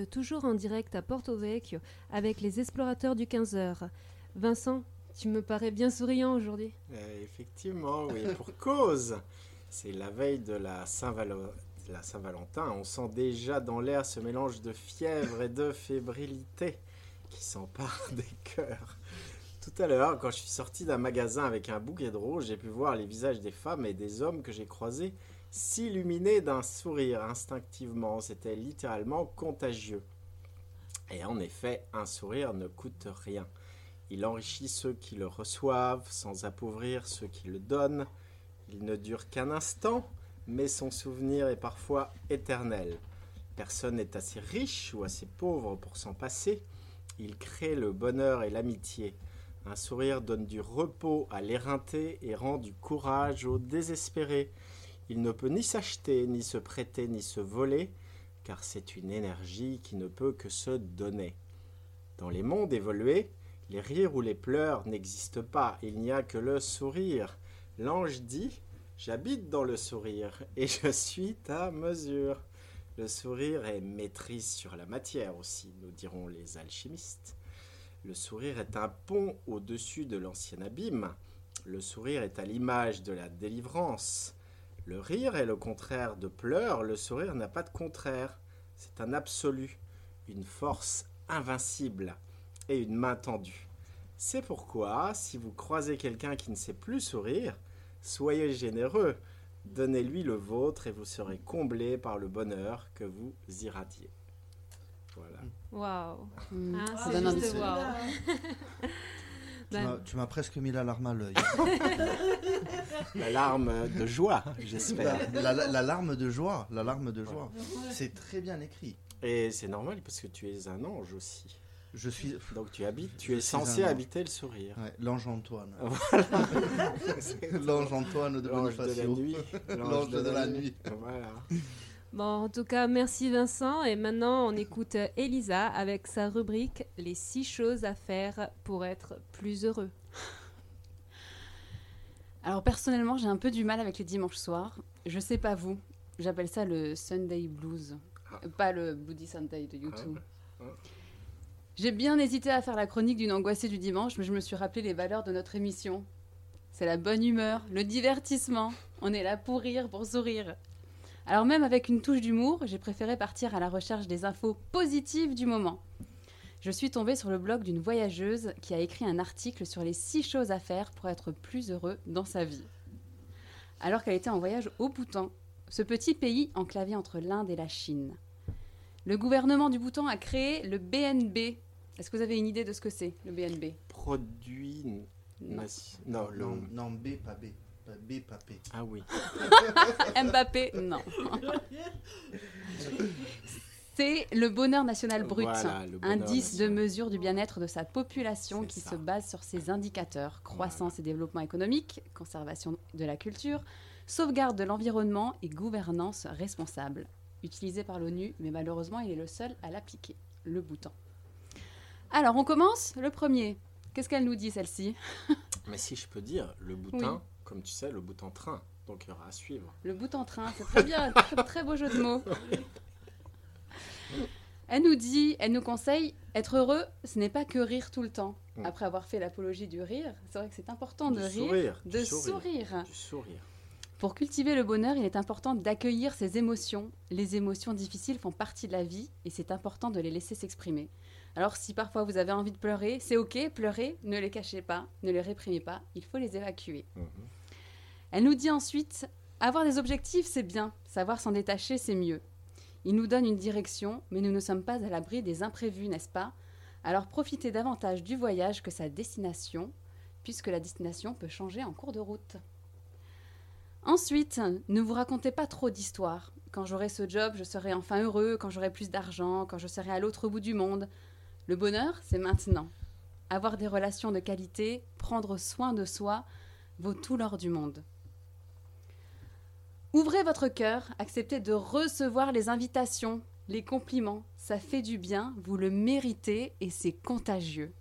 [SPEAKER 2] êtes toujours en direct à Porto Vecchio avec les explorateurs du 15h. Vincent, tu me parais bien souriant aujourd'hui.
[SPEAKER 1] Euh, effectivement, oui, pour [laughs] cause. C'est la veille de la Saint-Valo- de la Saint-Valentin. On sent déjà dans l'air ce mélange de fièvre et de fébrilité qui s'empare [laughs] des cœurs. Tout à l'heure, quand je suis sorti d'un magasin avec un bouquet de roses, j'ai pu voir les visages des femmes et des hommes que j'ai croisés s'illuminer d'un sourire instinctivement. C'était littéralement contagieux. Et en effet, un sourire ne coûte rien. Il enrichit ceux qui le reçoivent sans appauvrir ceux qui le donnent. Il ne dure qu'un instant, mais son souvenir est parfois éternel. Personne n'est assez riche ou assez pauvre pour s'en passer. Il crée le bonheur et l'amitié. Un sourire donne du repos à l'éreinté et rend du courage au désespéré. Il ne peut ni s'acheter, ni se prêter, ni se voler, car c'est une énergie qui ne peut que se donner. Dans les mondes évolués, les rires ou les pleurs n'existent pas, il n'y a que le sourire. L'ange dit J'habite dans le sourire et je suis ta mesure. Le sourire est maîtrise sur la matière aussi, nous diront les alchimistes. Le sourire est un pont au-dessus de l'ancien abîme. Le sourire est à l'image de la délivrance. Le rire est le contraire de pleurs, le sourire n'a pas de contraire. C'est un absolu, une force invincible et une main tendue. C'est pourquoi, si vous croisez quelqu'un qui ne sait plus sourire, soyez généreux, donnez-lui le vôtre et vous serez comblé par le bonheur que vous irradiez. Voilà.
[SPEAKER 2] Waouh
[SPEAKER 4] Hmm,
[SPEAKER 2] Hein,
[SPEAKER 4] ça
[SPEAKER 2] c'est [laughs]
[SPEAKER 5] Tu
[SPEAKER 2] Ben,
[SPEAKER 5] m'as- Tu m'as presque mis la larme à l'œil. [laughs]
[SPEAKER 1] La larme de joie, j'espère.
[SPEAKER 5] La, la- la larme de joie, la larme de joie. C'est très bien écrit.
[SPEAKER 1] Et c'est normal parce que tu es un ange aussi.
[SPEAKER 5] Je suis
[SPEAKER 1] Donc tu habites, tu
[SPEAKER 5] Je
[SPEAKER 1] es censé habiter le sourire.
[SPEAKER 5] ouais, l'ange Antoine. [laughs]
[SPEAKER 1] Voilà.
[SPEAKER 5] L'ange Antoine de
[SPEAKER 1] L'ange de la nuit.
[SPEAKER 5] L'ange de la nuit.
[SPEAKER 1] Voilà. [laughs]
[SPEAKER 2] Bon, en tout cas, merci Vincent. Et maintenant, on écoute Elisa avec sa rubrique Les six choses à faire pour être plus heureux.
[SPEAKER 4] Alors personnellement, j'ai un peu du mal avec les dimanches soirs. Je sais pas vous, j'appelle ça le Sunday Blues.
[SPEAKER 1] Ah.
[SPEAKER 4] Pas le Bloody Sunday de YouTube.
[SPEAKER 1] Ah, ah.
[SPEAKER 4] J'ai bien hésité à faire la chronique d'une angoissée du dimanche, mais je me suis rappelé les valeurs de notre émission. C'est la bonne humeur, le divertissement. On est là pour rire, pour sourire. Alors même avec une touche d'humour, j'ai préféré partir à la recherche des infos positives du moment. Je suis tombée sur le blog d'une voyageuse qui a écrit un article sur les six choses à faire pour être plus heureux dans sa vie. Alors qu'elle était en voyage au Bhoutan, ce petit pays enclavé entre l'Inde et la Chine. Le gouvernement du Bhoutan a créé le BNB. Est-ce que vous avez une idée de ce que c'est, le BNB
[SPEAKER 1] Produit.
[SPEAKER 4] Non.
[SPEAKER 1] le.
[SPEAKER 5] Non, B, pas B. P.
[SPEAKER 1] Ah oui. [laughs]
[SPEAKER 4] Mbappé Non. [laughs] C'est le bonheur national brut,
[SPEAKER 1] Voilà, le bonheur
[SPEAKER 4] indice de mesure du bien-être de sa population qui
[SPEAKER 1] ça.
[SPEAKER 4] se base sur ces indicateurs croissance et développement économique, conservation de la culture, sauvegarde de l'environnement et gouvernance responsable. Utilisé par l'ONU, mais malheureusement, il est le seul à l'appliquer, le Bhoutan. Alors, on commence Le premier. Qu'est-ce qu'elle nous dit, celle-ci?
[SPEAKER 1] Mais si je peux dire, le boutin, comme tu sais, le boutin train. Donc il y aura à suivre.
[SPEAKER 4] Le bout en train, c'est très bien, [laughs] très, très beau jeu de mots. Elle nous dit, elle nous conseille, être heureux, ce n'est pas que rire tout le temps.
[SPEAKER 1] Mm.
[SPEAKER 4] Après avoir fait l'apologie du rire, c'est vrai que c'est important de
[SPEAKER 1] Du
[SPEAKER 4] rire,
[SPEAKER 1] sourire,
[SPEAKER 4] de
[SPEAKER 1] du sourire.
[SPEAKER 4] sourire.
[SPEAKER 1] Du sourire.
[SPEAKER 4] Pour cultiver le bonheur, il est important d'accueillir ses émotions. Les émotions difficiles font partie de la vie et c'est important de les laisser s'exprimer. Alors si parfois vous avez envie de pleurer, c'est ok, pleurez, ne les cachez pas, ne les réprimez pas, il faut les évacuer.
[SPEAKER 1] Mhm.
[SPEAKER 4] Elle nous dit ensuite avoir des objectifs, c'est bien, savoir s'en détacher, c'est mieux. Il nous donne une direction, mais nous ne sommes pas à l'abri des imprévus, n'est-ce pas? Alors profitez davantage du voyage que sa destination, puisque la destination peut changer en cours de route. Ensuite, ne vous racontez pas trop d'histoires. Quand j'aurai ce job, je serai enfin heureux, quand j'aurai plus d'argent, quand je serai à l'autre bout du monde. Le bonheur, c'est maintenant. Avoir des relations de qualité, prendre soin de soi, vaut tout l'or du monde. Ouvrez votre cœur, acceptez de recevoir les invitations, les compliments. Ça fait du bien, vous le méritez et c'est contagieux.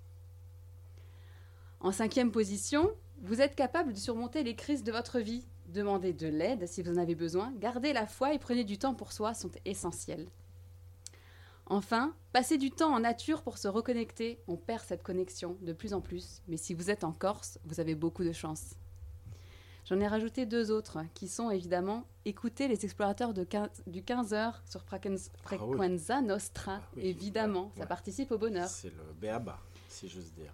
[SPEAKER 4] En cinquième position, vous êtes capable de surmonter les crises de votre vie. Demandez de l'aide si vous en avez besoin. Gardez la foi et prenez du temps pour soi sont essentiels. Enfin, passez du temps en nature pour se reconnecter. On perd cette connexion de plus en plus, mais si vous êtes en Corse, vous avez beaucoup de chance. J'en ai rajouté deux autres, qui sont évidemment écouter les explorateurs de 15 du 15h sur
[SPEAKER 1] Ah oui.
[SPEAKER 4] Frequenza Nostra,
[SPEAKER 1] Ah oui,
[SPEAKER 4] évidemment,
[SPEAKER 1] ouais,
[SPEAKER 4] ça
[SPEAKER 1] ouais.
[SPEAKER 4] participe au bonheur.
[SPEAKER 1] C'est le béaba, si j'ose dire.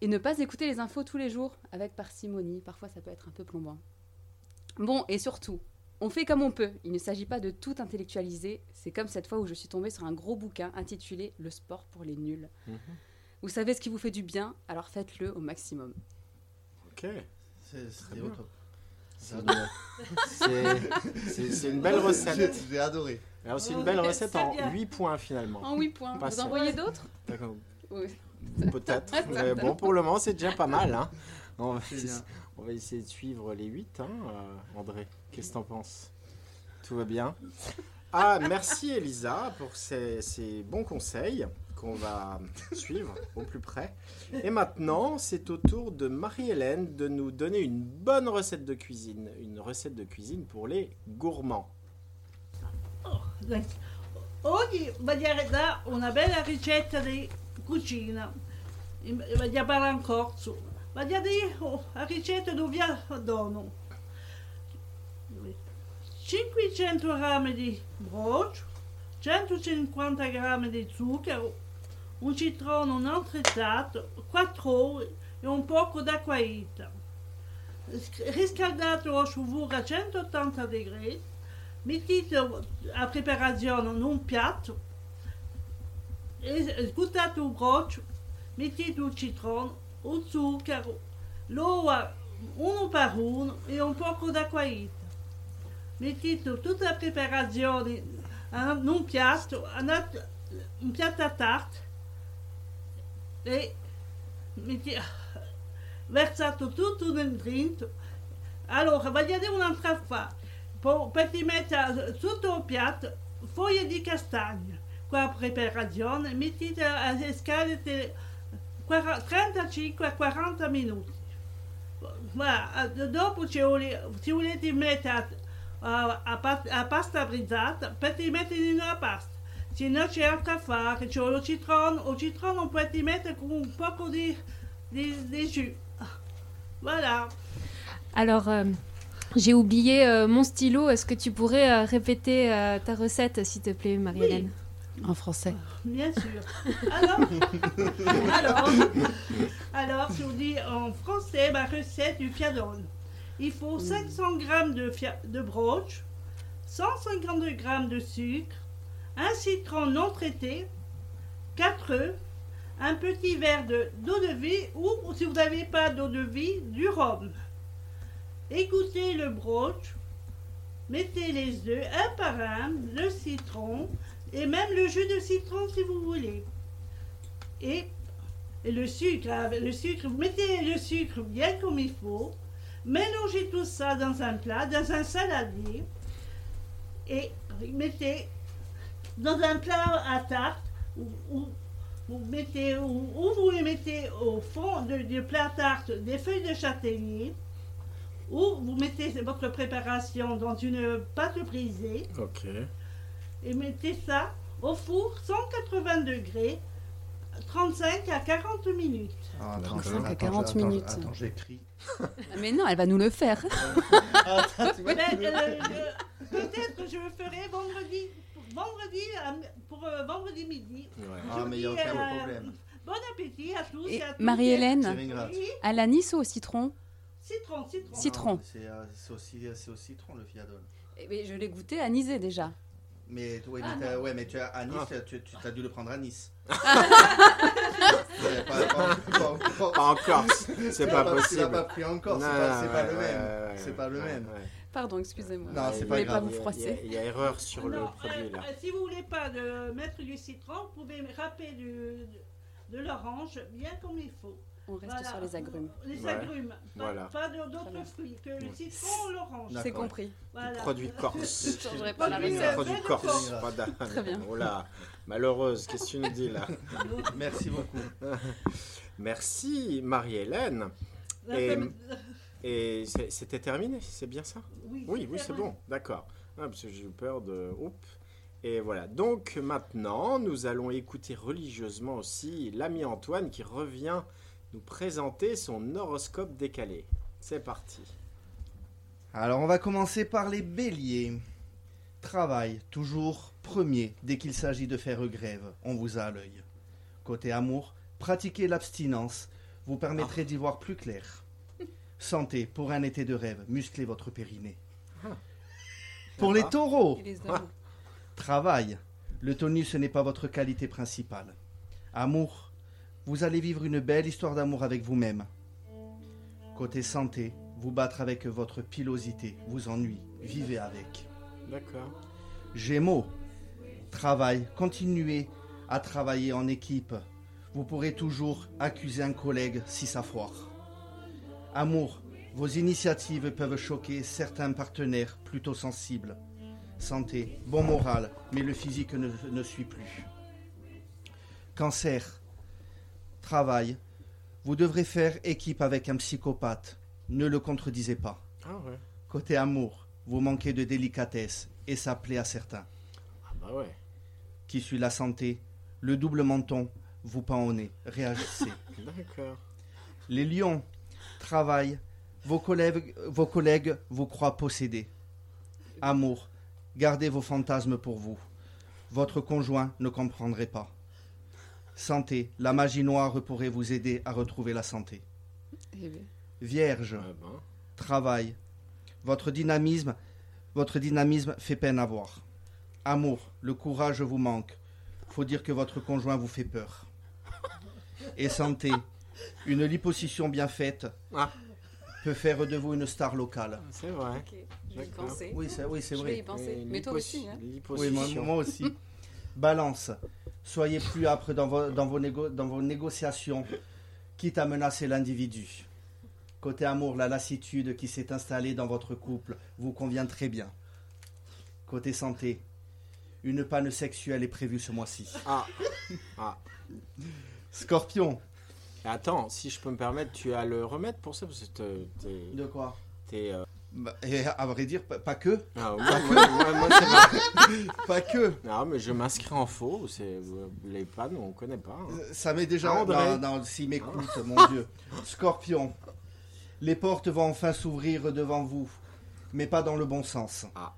[SPEAKER 4] Et ne pas écouter les infos tous les jours avec parcimonie, parfois ça peut être un peu plombant. Bon, et surtout, on fait comme on peut, il ne s'agit pas de tout intellectualiser, c'est comme cette fois où je suis tombée sur un gros bouquin intitulé Le sport pour les nuls.
[SPEAKER 1] Mhm.
[SPEAKER 4] Vous savez ce qui vous fait du bien, alors faites-le au maximum.
[SPEAKER 1] Ok.
[SPEAKER 5] C'est- C'était au top.
[SPEAKER 1] C'est une belle recette.
[SPEAKER 5] J'ai- adoré.
[SPEAKER 1] Alors c'est une belle
[SPEAKER 6] Ouais,
[SPEAKER 1] recette en
[SPEAKER 6] bien.
[SPEAKER 1] 8 points finalement.
[SPEAKER 4] En 8 points, vous en voyez d'autres
[SPEAKER 1] D'accord.
[SPEAKER 4] Oui.
[SPEAKER 1] Peut-être. [laughs] Mais bon, pour le moment, c'est déjà pas mal. Hein. On, va, on essayer de suivre les 8, hein, euh, André. Qu'est-ce que t'en penses? Tout va bien? Ah, merci Elisa pour ces, ces bons conseils qu'on va [laughs] suivre au plus près. Et maintenant, c'est au tour de Marie-Hélène de nous donner une bonne recette de cuisine. Une recette de cuisine pour les gourmands.
[SPEAKER 6] Oggi vogliamo dare una bella ricetta di cucina. In- Vogliamo parlare in corso. Vogliamo dire oh, la ricetta dove vi dono 500 g di brocio, 150 g di zucchero, un citrone non attrezzato, 4 uova e un poco d'acquaita. Riscaldato a sciovura a 180 gradi mettete a preparazione in un piatto e sbutate il brocio, mettete il citrone, il zucchero, l'uovo uno per uno e un poco d'acquaita. Mettete tutta la preparazione in un piatto, un piatto a tarte e mettete, versate tutto dentro. Allora, voglio dire un'altra fa. Poi per mettere sotto il piatto foglie di castagno. Qua preparazione, mettete a scaldare 35-40 minuti. Euh, dopo se volete mettere a, a, pa- a pasta brizzata, potete mettere in una pasta. Se non c'è altro da fare, c'è lo citron, au citron on peut y mettere con un poco di, di, di jus. Voilà.
[SPEAKER 2] Alors, euh, j'ai oublié euh, mon stylo. Est-ce que tu pourrais euh, répéter euh, ta recette, s'il te plaît, Marie-Hélène?
[SPEAKER 4] En français.
[SPEAKER 6] Bien sûr. Alors, [laughs] alors, alors, je vous dis en français ma recette du fiadone. Il faut 500 g de, de broche, 152 g de sucre, un citron non traité, 4 œufs, un petit verre de- d'eau de vie ou, si vous n'avez pas d'eau de vie, du rhum. Égouttez le broche, mettez les œufs un par un, le citron, et même le jus de citron si vous voulez. Et, le sucre, avec le sucre, mettez le sucre bien comme il faut, mélangez tout ça dans un plat, dans un saladier, et mettez dans un plat à tarte, où, où vous mettez, où, où vous mettez au fond de- du plat à tarte des feuilles de châtaignier, ou vous mettez votre préparation dans une pâte brisée,
[SPEAKER 1] Ok.
[SPEAKER 6] et mettez ça au four 180 degrés 35 à 40 minutes.
[SPEAKER 5] Ah,
[SPEAKER 1] D'accord.
[SPEAKER 5] 35
[SPEAKER 4] à
[SPEAKER 5] attends,
[SPEAKER 4] 40
[SPEAKER 5] attends,
[SPEAKER 4] minutes.
[SPEAKER 5] Attends, j'écris. [laughs]
[SPEAKER 4] Ah, Mais non, elle va nous le faire. [laughs]
[SPEAKER 5] Attends, tu veux-
[SPEAKER 6] euh, je- Peut-être que je le ferai vendredi, vendredi, pour euh, vendredi midi.
[SPEAKER 1] Ouais.
[SPEAKER 5] Ah, mais il n'y a
[SPEAKER 6] dis,
[SPEAKER 5] aucun
[SPEAKER 6] euh,
[SPEAKER 5] problème.
[SPEAKER 6] Bon appétit à tous
[SPEAKER 4] Et
[SPEAKER 6] et à toutes.
[SPEAKER 4] Marie-Hélène, à l'anis ou au citron
[SPEAKER 6] citron, citron.
[SPEAKER 4] Citron.
[SPEAKER 5] Non, C'est euh, c'est aussi, au citron le fiadone.
[SPEAKER 4] Eh Je l'ai goûté anisé déjà.
[SPEAKER 5] Mais, ouais, mais, t'as- ouais, mais tu as à Nice,
[SPEAKER 1] Ah.
[SPEAKER 5] tu, tu as dû le prendre à Nice. [laughs] Ouais, pas, pas- pas- pas-
[SPEAKER 1] Pas en Corse, c'est pas
[SPEAKER 5] l'as Tu l'as
[SPEAKER 1] possible.
[SPEAKER 5] pas pris encore, c'est pas, c'est
[SPEAKER 1] ouais,
[SPEAKER 5] pas le
[SPEAKER 1] ouais,
[SPEAKER 5] même. C'est pas le même.
[SPEAKER 4] Pardon, excusez-moi.
[SPEAKER 5] Non,
[SPEAKER 4] Je
[SPEAKER 5] c'est pas
[SPEAKER 4] pas
[SPEAKER 5] grave.
[SPEAKER 4] vous
[SPEAKER 1] Il y a-
[SPEAKER 4] froisser.
[SPEAKER 1] Il y, a erreur sur le produit là.
[SPEAKER 6] euh, si vous voulez pas de mettre du citron, vous pouvez râper du, de, de l'orange bien comme il faut.
[SPEAKER 4] On reste
[SPEAKER 6] Voilà.
[SPEAKER 4] sur les agrumes.
[SPEAKER 6] Les
[SPEAKER 1] Ouais.
[SPEAKER 6] agrumes, pas,
[SPEAKER 1] Voilà.
[SPEAKER 6] pas d'autres fruits que le citron ou l'orange.
[SPEAKER 4] C'est compris.
[SPEAKER 6] Voilà.
[SPEAKER 1] Produit [laughs]
[SPEAKER 4] Je
[SPEAKER 1] corse.
[SPEAKER 4] ne changerai pas la
[SPEAKER 6] Produit,
[SPEAKER 4] recette.
[SPEAKER 6] euh,
[SPEAKER 1] Produit corse, pas.
[SPEAKER 4] Très bien.
[SPEAKER 1] Oh là, malheureuse, qu'est-ce que tu nous dis là
[SPEAKER 5] Merci beaucoup. [laughs]
[SPEAKER 1] Merci Marie-Hélène. Et- Et c'était terminé, c'est bien ça?
[SPEAKER 6] Oui,
[SPEAKER 1] Oui, oui, c'est bon, d'accord. Ah, parce que j'ai eu peur de... Oups. Et voilà, donc maintenant, nous allons écouter religieusement aussi l'ami Antoine qui revient nous présenter son horoscope décalé. C'est parti.
[SPEAKER 5] Alors, on va commencer par les béliers. Travail, toujours premier dès qu'il s'agit de faire grève. On vous a à l'œil. Côté amour, pratiquez l'abstinence. Vous permettrez d'y voir plus clair. Santé, pour un été de rêve, musclez votre périnée.
[SPEAKER 1] Ah.
[SPEAKER 5] Pour les
[SPEAKER 1] Ah.
[SPEAKER 5] taureaux,
[SPEAKER 4] les hommes
[SPEAKER 5] Travail. Le tonus, ce n'est pas votre qualité principale. Amour. Vous allez vivre une belle histoire d'amour avec vous-même. Côté santé, vous battre avec votre pilosité vous ennuie. Vivez avec.
[SPEAKER 1] D'accord.
[SPEAKER 5] Gémeaux. Travail. Continuez à travailler en équipe. Vous pourrez toujours accuser un collègue si ça foire. Amour. Vos initiatives peuvent choquer certains partenaires plutôt sensibles. Santé, bon moral, mais le physique ne, ne suit plus. Cancer, travail. Vous devrez faire équipe avec un psychopathe. Ne le contredisez pas.
[SPEAKER 1] Ah ouais.
[SPEAKER 5] Côté amour, vous manquez de délicatesse et ça plaît à certains.
[SPEAKER 1] Ah bah ouais.
[SPEAKER 5] Qui suit la santé, le double menton vous pend au nez. Réagissez. [laughs]
[SPEAKER 1] D'accord.
[SPEAKER 5] Les lions, travail. Vos collègues, vos collègues vous croient possédés. Amour, gardez vos fantasmes pour vous. Votre conjoint ne comprendrait pas. Santé, la magie noire pourrait vous aider à retrouver la santé.
[SPEAKER 4] Eh
[SPEAKER 5] Vierge,
[SPEAKER 1] Ah
[SPEAKER 5] travail. Votre dynamisme, votre dynamisme fait peine à voir. Amour, le courage vous manque. Faut dire que votre conjoint vous fait peur. Et santé, une liposuction bien faite
[SPEAKER 1] Ah.
[SPEAKER 5] peut faire de vous une star locale.
[SPEAKER 1] C'est vrai.
[SPEAKER 4] je vais y penser.
[SPEAKER 5] Oui, c'est oui, c'est
[SPEAKER 4] Je vais y
[SPEAKER 5] vrai.
[SPEAKER 4] penser. Mais toi aussi, hein
[SPEAKER 5] Oui, moi, aussi. [laughs] Balance, soyez plus âpre dans vos, dans vos, négo- dans vos négociations, quitte à menacer l'individu. Côté amour, la lassitude qui s'est installée dans votre couple vous convient très bien. Côté santé, une panne sexuelle est prévue ce mois-ci.
[SPEAKER 1] Ah. Ah.
[SPEAKER 5] Scorpion,
[SPEAKER 1] Attends, si je peux me permettre, tu as le remède pour ça parce que t'es-
[SPEAKER 5] De quoi
[SPEAKER 1] t'es, euh,
[SPEAKER 5] Bah, Et à vrai dire, pas, pas que.
[SPEAKER 1] ah, moi- moi- moi, [laughs]
[SPEAKER 5] Pas que.
[SPEAKER 1] Non, mais je m'inscris en faux. C'est les pannes, on connaît pas. hein.
[SPEAKER 5] Euh, Ça m'est déjà.
[SPEAKER 1] André.
[SPEAKER 5] Non, non, s'il m'écoute, mon Dieu. Scorpion. Les portes vont enfin s'ouvrir devant vous, mais pas dans le bon sens.
[SPEAKER 1] Ah.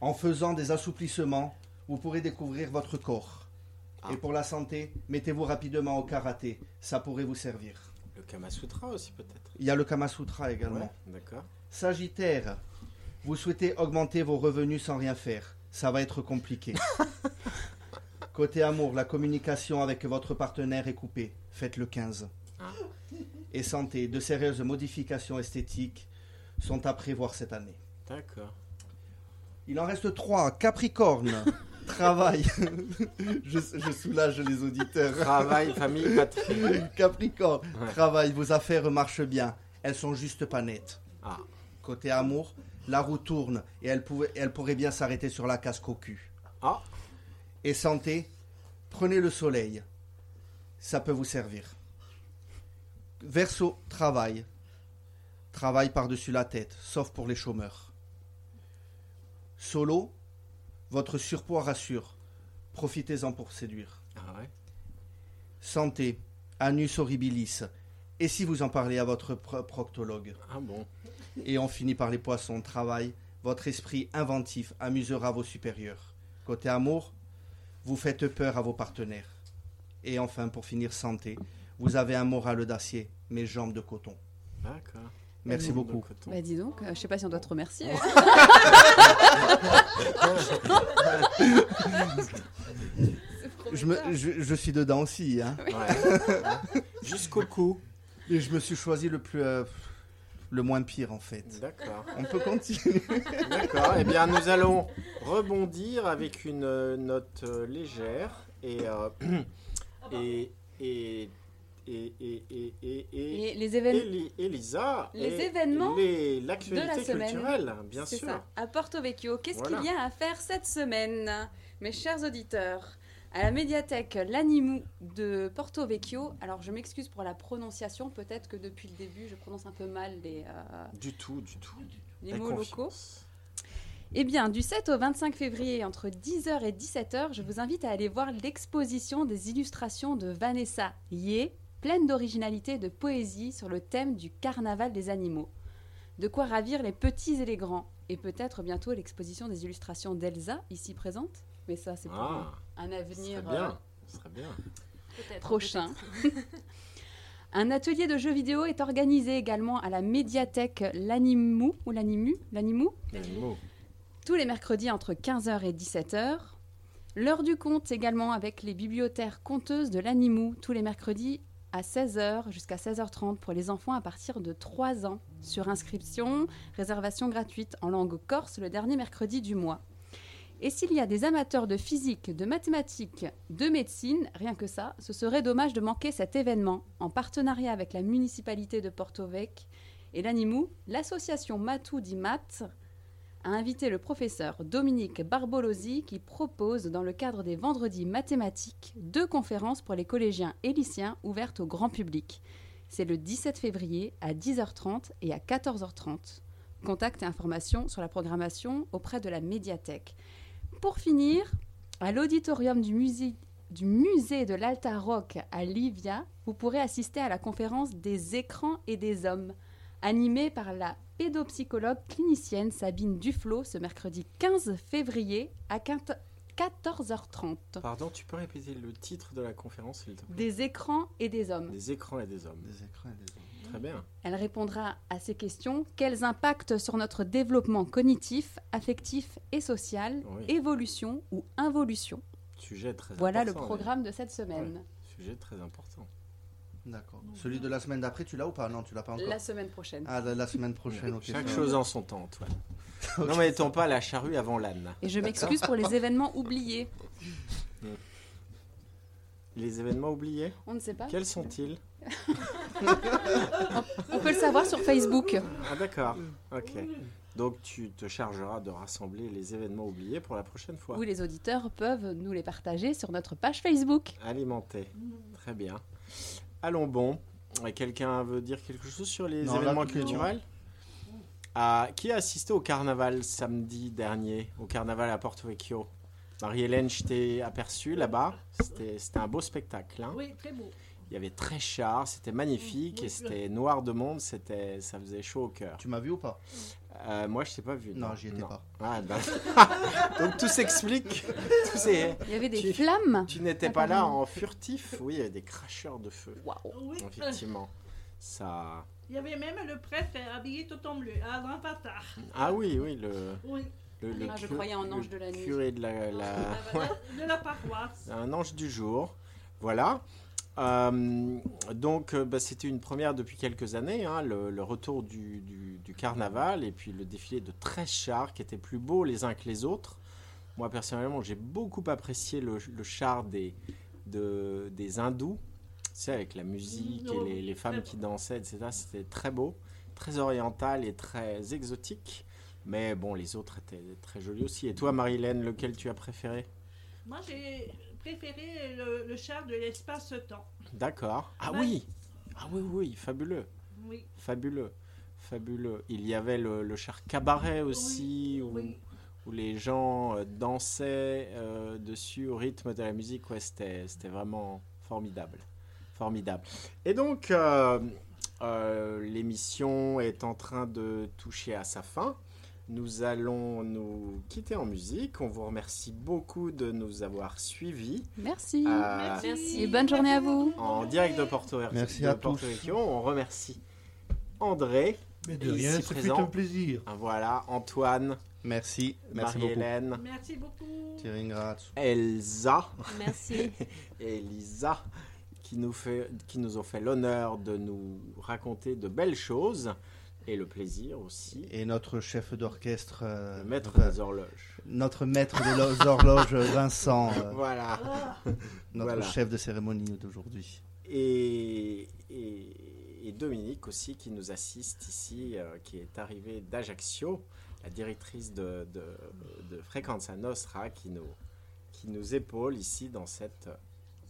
[SPEAKER 5] En faisant des assouplissements, vous pourrez découvrir votre corps.
[SPEAKER 1] Ah.
[SPEAKER 5] Et pour la santé, mettez-vous rapidement au karaté. Ça pourrait vous servir.
[SPEAKER 1] Le Kama Sutra aussi peut-être.
[SPEAKER 5] Il y a le Kama Sutra également.
[SPEAKER 1] Ouais, d'accord.
[SPEAKER 5] Sagittaire, vous souhaitez augmenter vos revenus sans rien faire. Ça va être compliqué. [laughs] Côté amour, la communication avec votre partenaire est coupée. Faites le 15.
[SPEAKER 1] Ah.
[SPEAKER 5] Et santé, de sérieuses modifications esthétiques sont à prévoir cette année.
[SPEAKER 1] D'accord.
[SPEAKER 5] Il en reste 3. Capricorne, [laughs] travail. [laughs] je, je soulage les auditeurs.
[SPEAKER 1] Travail, famille, patrie. [laughs]
[SPEAKER 5] Capricorne,
[SPEAKER 1] Ouais.
[SPEAKER 5] travail, vos affaires marchent bien. Elles sont juste pas nettes.
[SPEAKER 1] Ah.
[SPEAKER 5] Côté amour, la roue tourne et elle, pouvait, elle pourrait bien s'arrêter sur la casque au cul.
[SPEAKER 1] Ah.
[SPEAKER 5] Et santé, prenez le soleil. Ça peut vous servir. Verseau, travail. Travail par-dessus la tête, sauf pour les chômeurs. Solo, votre surpoids rassure. Profitez-en pour séduire.
[SPEAKER 1] Ah ouais.
[SPEAKER 5] Santé, anus horribilis. Et si vous en parlez à votre pro- proctologue
[SPEAKER 1] Ah bon.
[SPEAKER 5] Et on finit par les poissons, travail. Votre esprit inventif amusera vos supérieurs. Côté amour, vous faites peur à vos partenaires. Et enfin, pour finir, santé. Vous avez un moral d'acier, mais jambes de coton.
[SPEAKER 1] D'accord.
[SPEAKER 5] Merci
[SPEAKER 1] De
[SPEAKER 5] beaucoup.
[SPEAKER 1] coton.
[SPEAKER 4] Bah dis donc, euh, je sais pas si on doit te remercier.
[SPEAKER 5] Je, me, je, je suis dedans aussi, hein.
[SPEAKER 1] Ouais. [laughs] Jusqu'au cou.
[SPEAKER 5] Et je me suis choisi le plus, euh, le moins pire en fait.
[SPEAKER 1] D'accord.
[SPEAKER 5] On peut continuer. [laughs]
[SPEAKER 1] D'accord. Eh bien, nous allons rebondir avec une euh, note euh, légère et euh, [clears throat] et et et et et et
[SPEAKER 4] les événements.
[SPEAKER 1] Eli- Elisa.
[SPEAKER 4] Les événements
[SPEAKER 1] l'actualité
[SPEAKER 4] la semaine.
[SPEAKER 1] culturelle, bien
[SPEAKER 4] C'est
[SPEAKER 1] sûr.
[SPEAKER 4] ça. À Porto Vecchio, qu'est-ce qu'il y a à faire cette semaine, mes chers auditeurs? À la médiathèque L'Animou de Porto Vecchio. Alors, je m'excuse pour la prononciation. Peut-être que depuis le début, je prononce un peu mal les, euh,
[SPEAKER 1] Du tout, du tout.
[SPEAKER 4] les mots locaux. Eh bien, du 7 au 25 février, entre 10h et 17h, je vous invite à aller voir l'exposition des illustrations de Vanessa Yé, pleine d'originalité et de poésie sur le thème du carnaval des animaux. De quoi ravir les petits et les grands. Et peut-être bientôt l'exposition des illustrations d'Elsa, ici présente. Mais ça, c'est pour
[SPEAKER 1] Ah,
[SPEAKER 4] un avenir euh,
[SPEAKER 1] bien. Ce serait bien.
[SPEAKER 2] Peut-être,
[SPEAKER 4] prochain. [laughs] [laughs] Un atelier de jeux vidéo est organisé également à la médiathèque L'Animou, ou l'Animu, l'Animou, tous les mercredis entre 15h et 17h. L'heure du conte également avec les bibliothécaires conteuses de l'Animou tous les mercredis à 16h jusqu'à 16h30 pour les enfants à partir de 3 ans. Sur inscription, réservation gratuite en langue corse le dernier mercredi du mois. Et s'il y a des amateurs de physique, de mathématiques, de médecine, rien que ça, ce serait dommage de manquer cet événement en partenariat avec la municipalité de Porto Vec et l'Animou, l'association Matou Mat a invité le professeur Dominique Barbolosi qui propose dans le cadre des vendredis mathématiques deux conférences pour les collégiens et lycéens ouvertes au grand public. C'est le 17 février à 10h30 et à 14h30. Contact et informations sur la programmation auprès de la médiathèque. Pour finir, à l'auditorium du musée, du musée de l'Alta Rock à Livia, vous pourrez assister à la conférence des écrans et des hommes, animée par la pédopsychologue clinicienne Sabine Duflo ce mercredi 15 février à 14h30.
[SPEAKER 1] Pardon, tu peux répéter le titre de la conférence, s'il te plaît?
[SPEAKER 4] Des écrans et des hommes.
[SPEAKER 1] Des écrans et des hommes.
[SPEAKER 5] Des écrans et des hommes.
[SPEAKER 1] Très bien.
[SPEAKER 4] Elle répondra à ces questions. Quels impacts sur notre développement cognitif, affectif et social
[SPEAKER 1] Oui.
[SPEAKER 4] Évolution ou involution?
[SPEAKER 1] Sujet très
[SPEAKER 4] Voilà le
[SPEAKER 1] important.
[SPEAKER 4] programme de cette semaine.
[SPEAKER 1] Sujet très important.
[SPEAKER 5] D'accord. Celui de la semaine d'après, tu l'as ou pas? Non, tu l'as pas encore.
[SPEAKER 4] La semaine prochaine.
[SPEAKER 5] Ah, la, la semaine prochaine, ok.
[SPEAKER 1] Chaque chose en son temps, Antoine. [laughs] Non, mais mettons pas la charrue avant l'âne.
[SPEAKER 4] Et je m'excuse pour les événements oubliés. [laughs]
[SPEAKER 1] Les événements oubliés,
[SPEAKER 4] On ne sait pas.
[SPEAKER 1] quels sont-ils? [laughs]
[SPEAKER 4] On peut le savoir sur Facebook.
[SPEAKER 1] Ah d'accord, ok. Donc tu te chargeras de rassembler les événements oubliés pour la prochaine fois.
[SPEAKER 4] Où les auditeurs peuvent nous les partager sur notre page Facebook.
[SPEAKER 1] Alimenté. Très bien. Allons bon. Et Quelqu'un veut dire quelque chose sur les
[SPEAKER 5] Non,
[SPEAKER 1] événements culturels? Ah, Qui a assisté au carnaval samedi dernier Au carnaval à Porto Vecchio? Marie-Hélène, je t'ai aperçu là-bas. C'était c'était un beau spectacle. hein?
[SPEAKER 6] Oui, très beau.
[SPEAKER 1] Il y avait très char, c'était magnifique
[SPEAKER 6] Oui,
[SPEAKER 1] et c'était noir de monde. C'était, ça faisait chaud au cœur.
[SPEAKER 5] Tu m'as vu ou pas?
[SPEAKER 1] Euh, moi, je t'ai pas vu.
[SPEAKER 5] Non, j'y étais pas.
[SPEAKER 1] Ah, [laughs] ben. [laughs] Donc tout s'explique. [laughs] Tout
[SPEAKER 4] Il y avait des
[SPEAKER 1] Tu-
[SPEAKER 4] flammes.
[SPEAKER 1] Tu n'étais pas là en furtif Oui, il y avait des cracheurs de feu.
[SPEAKER 4] Waouh.
[SPEAKER 6] Oui.
[SPEAKER 1] Effectivement. Ça.
[SPEAKER 6] Il y avait même le prêtre habillé tout en bleu, à l'avatar.
[SPEAKER 1] Ah oui, oui, le.
[SPEAKER 6] Oui,
[SPEAKER 1] le, le
[SPEAKER 4] Ah, je
[SPEAKER 1] cu-
[SPEAKER 4] croyais en ange de la nuit.
[SPEAKER 1] curé de la, la-
[SPEAKER 6] de la paroisse.
[SPEAKER 1] un ange du jour. Voilà. Euh, donc, euh, bah, c'était une première depuis quelques années, hein, le, le retour du, du- du carnaval et puis le défilé de 13 chars qui étaient plus beaux les uns que les autres. Moi, personnellement, j'ai beaucoup apprécié le, le char des, de- des hindous, sais, avec la musique et les, les femmes qui dansaient, etc. C'était très beau, très oriental et très exotique. Mais bon, les autres étaient très jolis aussi. Et toi, Marilène, lequel tu as préféré?
[SPEAKER 6] Moi, j'ai préféré le, le char de l'espace-temps.
[SPEAKER 1] D'accord. Ah oui Ah oui, oui, fabuleux.
[SPEAKER 6] Oui,
[SPEAKER 1] Fabuleux. Fabuleux. Il y avait le, le char cabaret aussi, où,
[SPEAKER 6] oui.
[SPEAKER 1] où les gens euh, dansaient euh, dessus au rythme de la musique. Ouais, c'était c'était vraiment formidable. Formidable. Et donc, euh, euh, l'émission est en train de toucher à sa fin. Nous allons nous quitter en musique. On vous remercie beaucoup de nous avoir suivis.
[SPEAKER 4] Merci.
[SPEAKER 1] Euh,
[SPEAKER 2] Merci.
[SPEAKER 4] Et bonne journée à vous.
[SPEAKER 1] en direct de Porto,
[SPEAKER 5] Merci
[SPEAKER 1] de
[SPEAKER 5] à
[SPEAKER 1] Porto
[SPEAKER 5] tous.
[SPEAKER 1] On remercie André,
[SPEAKER 3] Mais de rien, fait un plaisir.
[SPEAKER 1] voilà, Antoine,
[SPEAKER 5] Merci. Merci beaucoup.
[SPEAKER 1] Marie-Hélène,
[SPEAKER 6] Merci beaucoup.
[SPEAKER 5] Thierry.
[SPEAKER 1] Elsa
[SPEAKER 2] Merci. [laughs]
[SPEAKER 1] et Elisa qui nous, fait, qui nous ont fait l'honneur de nous raconter de belles choses et le plaisir aussi.
[SPEAKER 5] Et notre chef d'orchestre, euh,
[SPEAKER 1] Le maître
[SPEAKER 5] enfin,
[SPEAKER 1] des horloges.
[SPEAKER 5] notre maître des lo- horloges, [laughs] Vincent, euh,
[SPEAKER 1] Voilà.
[SPEAKER 6] Ah,
[SPEAKER 5] notre
[SPEAKER 1] Voilà.
[SPEAKER 5] chef de cérémonie d'aujourd'hui.
[SPEAKER 1] Et, et, et Dominique aussi qui nous assiste ici, euh, qui est arrivée d'Ajaccio, la directrice de, de, de Frequenza Nostra qui nous, qui nous épaule ici dans cette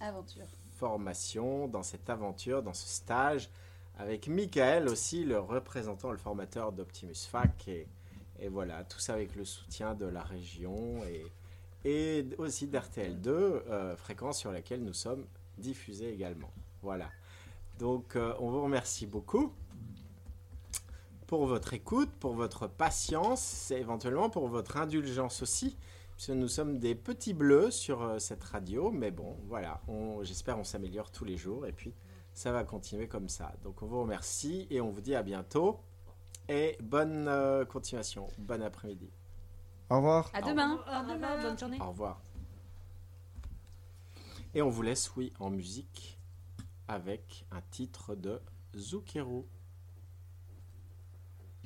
[SPEAKER 4] Aventure.
[SPEAKER 1] formation, dans cette aventure, dans ce stage, avec Michael aussi, le représentant, le formateur d'Optimus Fac. Et, voilà, tout ça avec le soutien de la région et, aussi d'RTL2, euh, fréquence sur laquelle nous sommes diffusés également. Voilà. Donc, euh, on vous remercie beaucoup pour votre écoute, pour votre patience et éventuellement pour votre indulgence aussi. Parce que nous sommes des petits bleus sur euh, cette radio, mais bon, voilà, j'espère on s'améliore tous les jours et puis ça va continuer comme ça. Donc on vous remercie et on vous dit à bientôt et bonne euh, continuation, bon après-midi.
[SPEAKER 5] Au revoir.
[SPEAKER 4] À demain.
[SPEAKER 6] à
[SPEAKER 2] Au revoir,
[SPEAKER 6] demain.
[SPEAKER 2] bonne journée.
[SPEAKER 1] Au revoir. Et on vous laisse, oui, en musique avec un titre de Zucchero.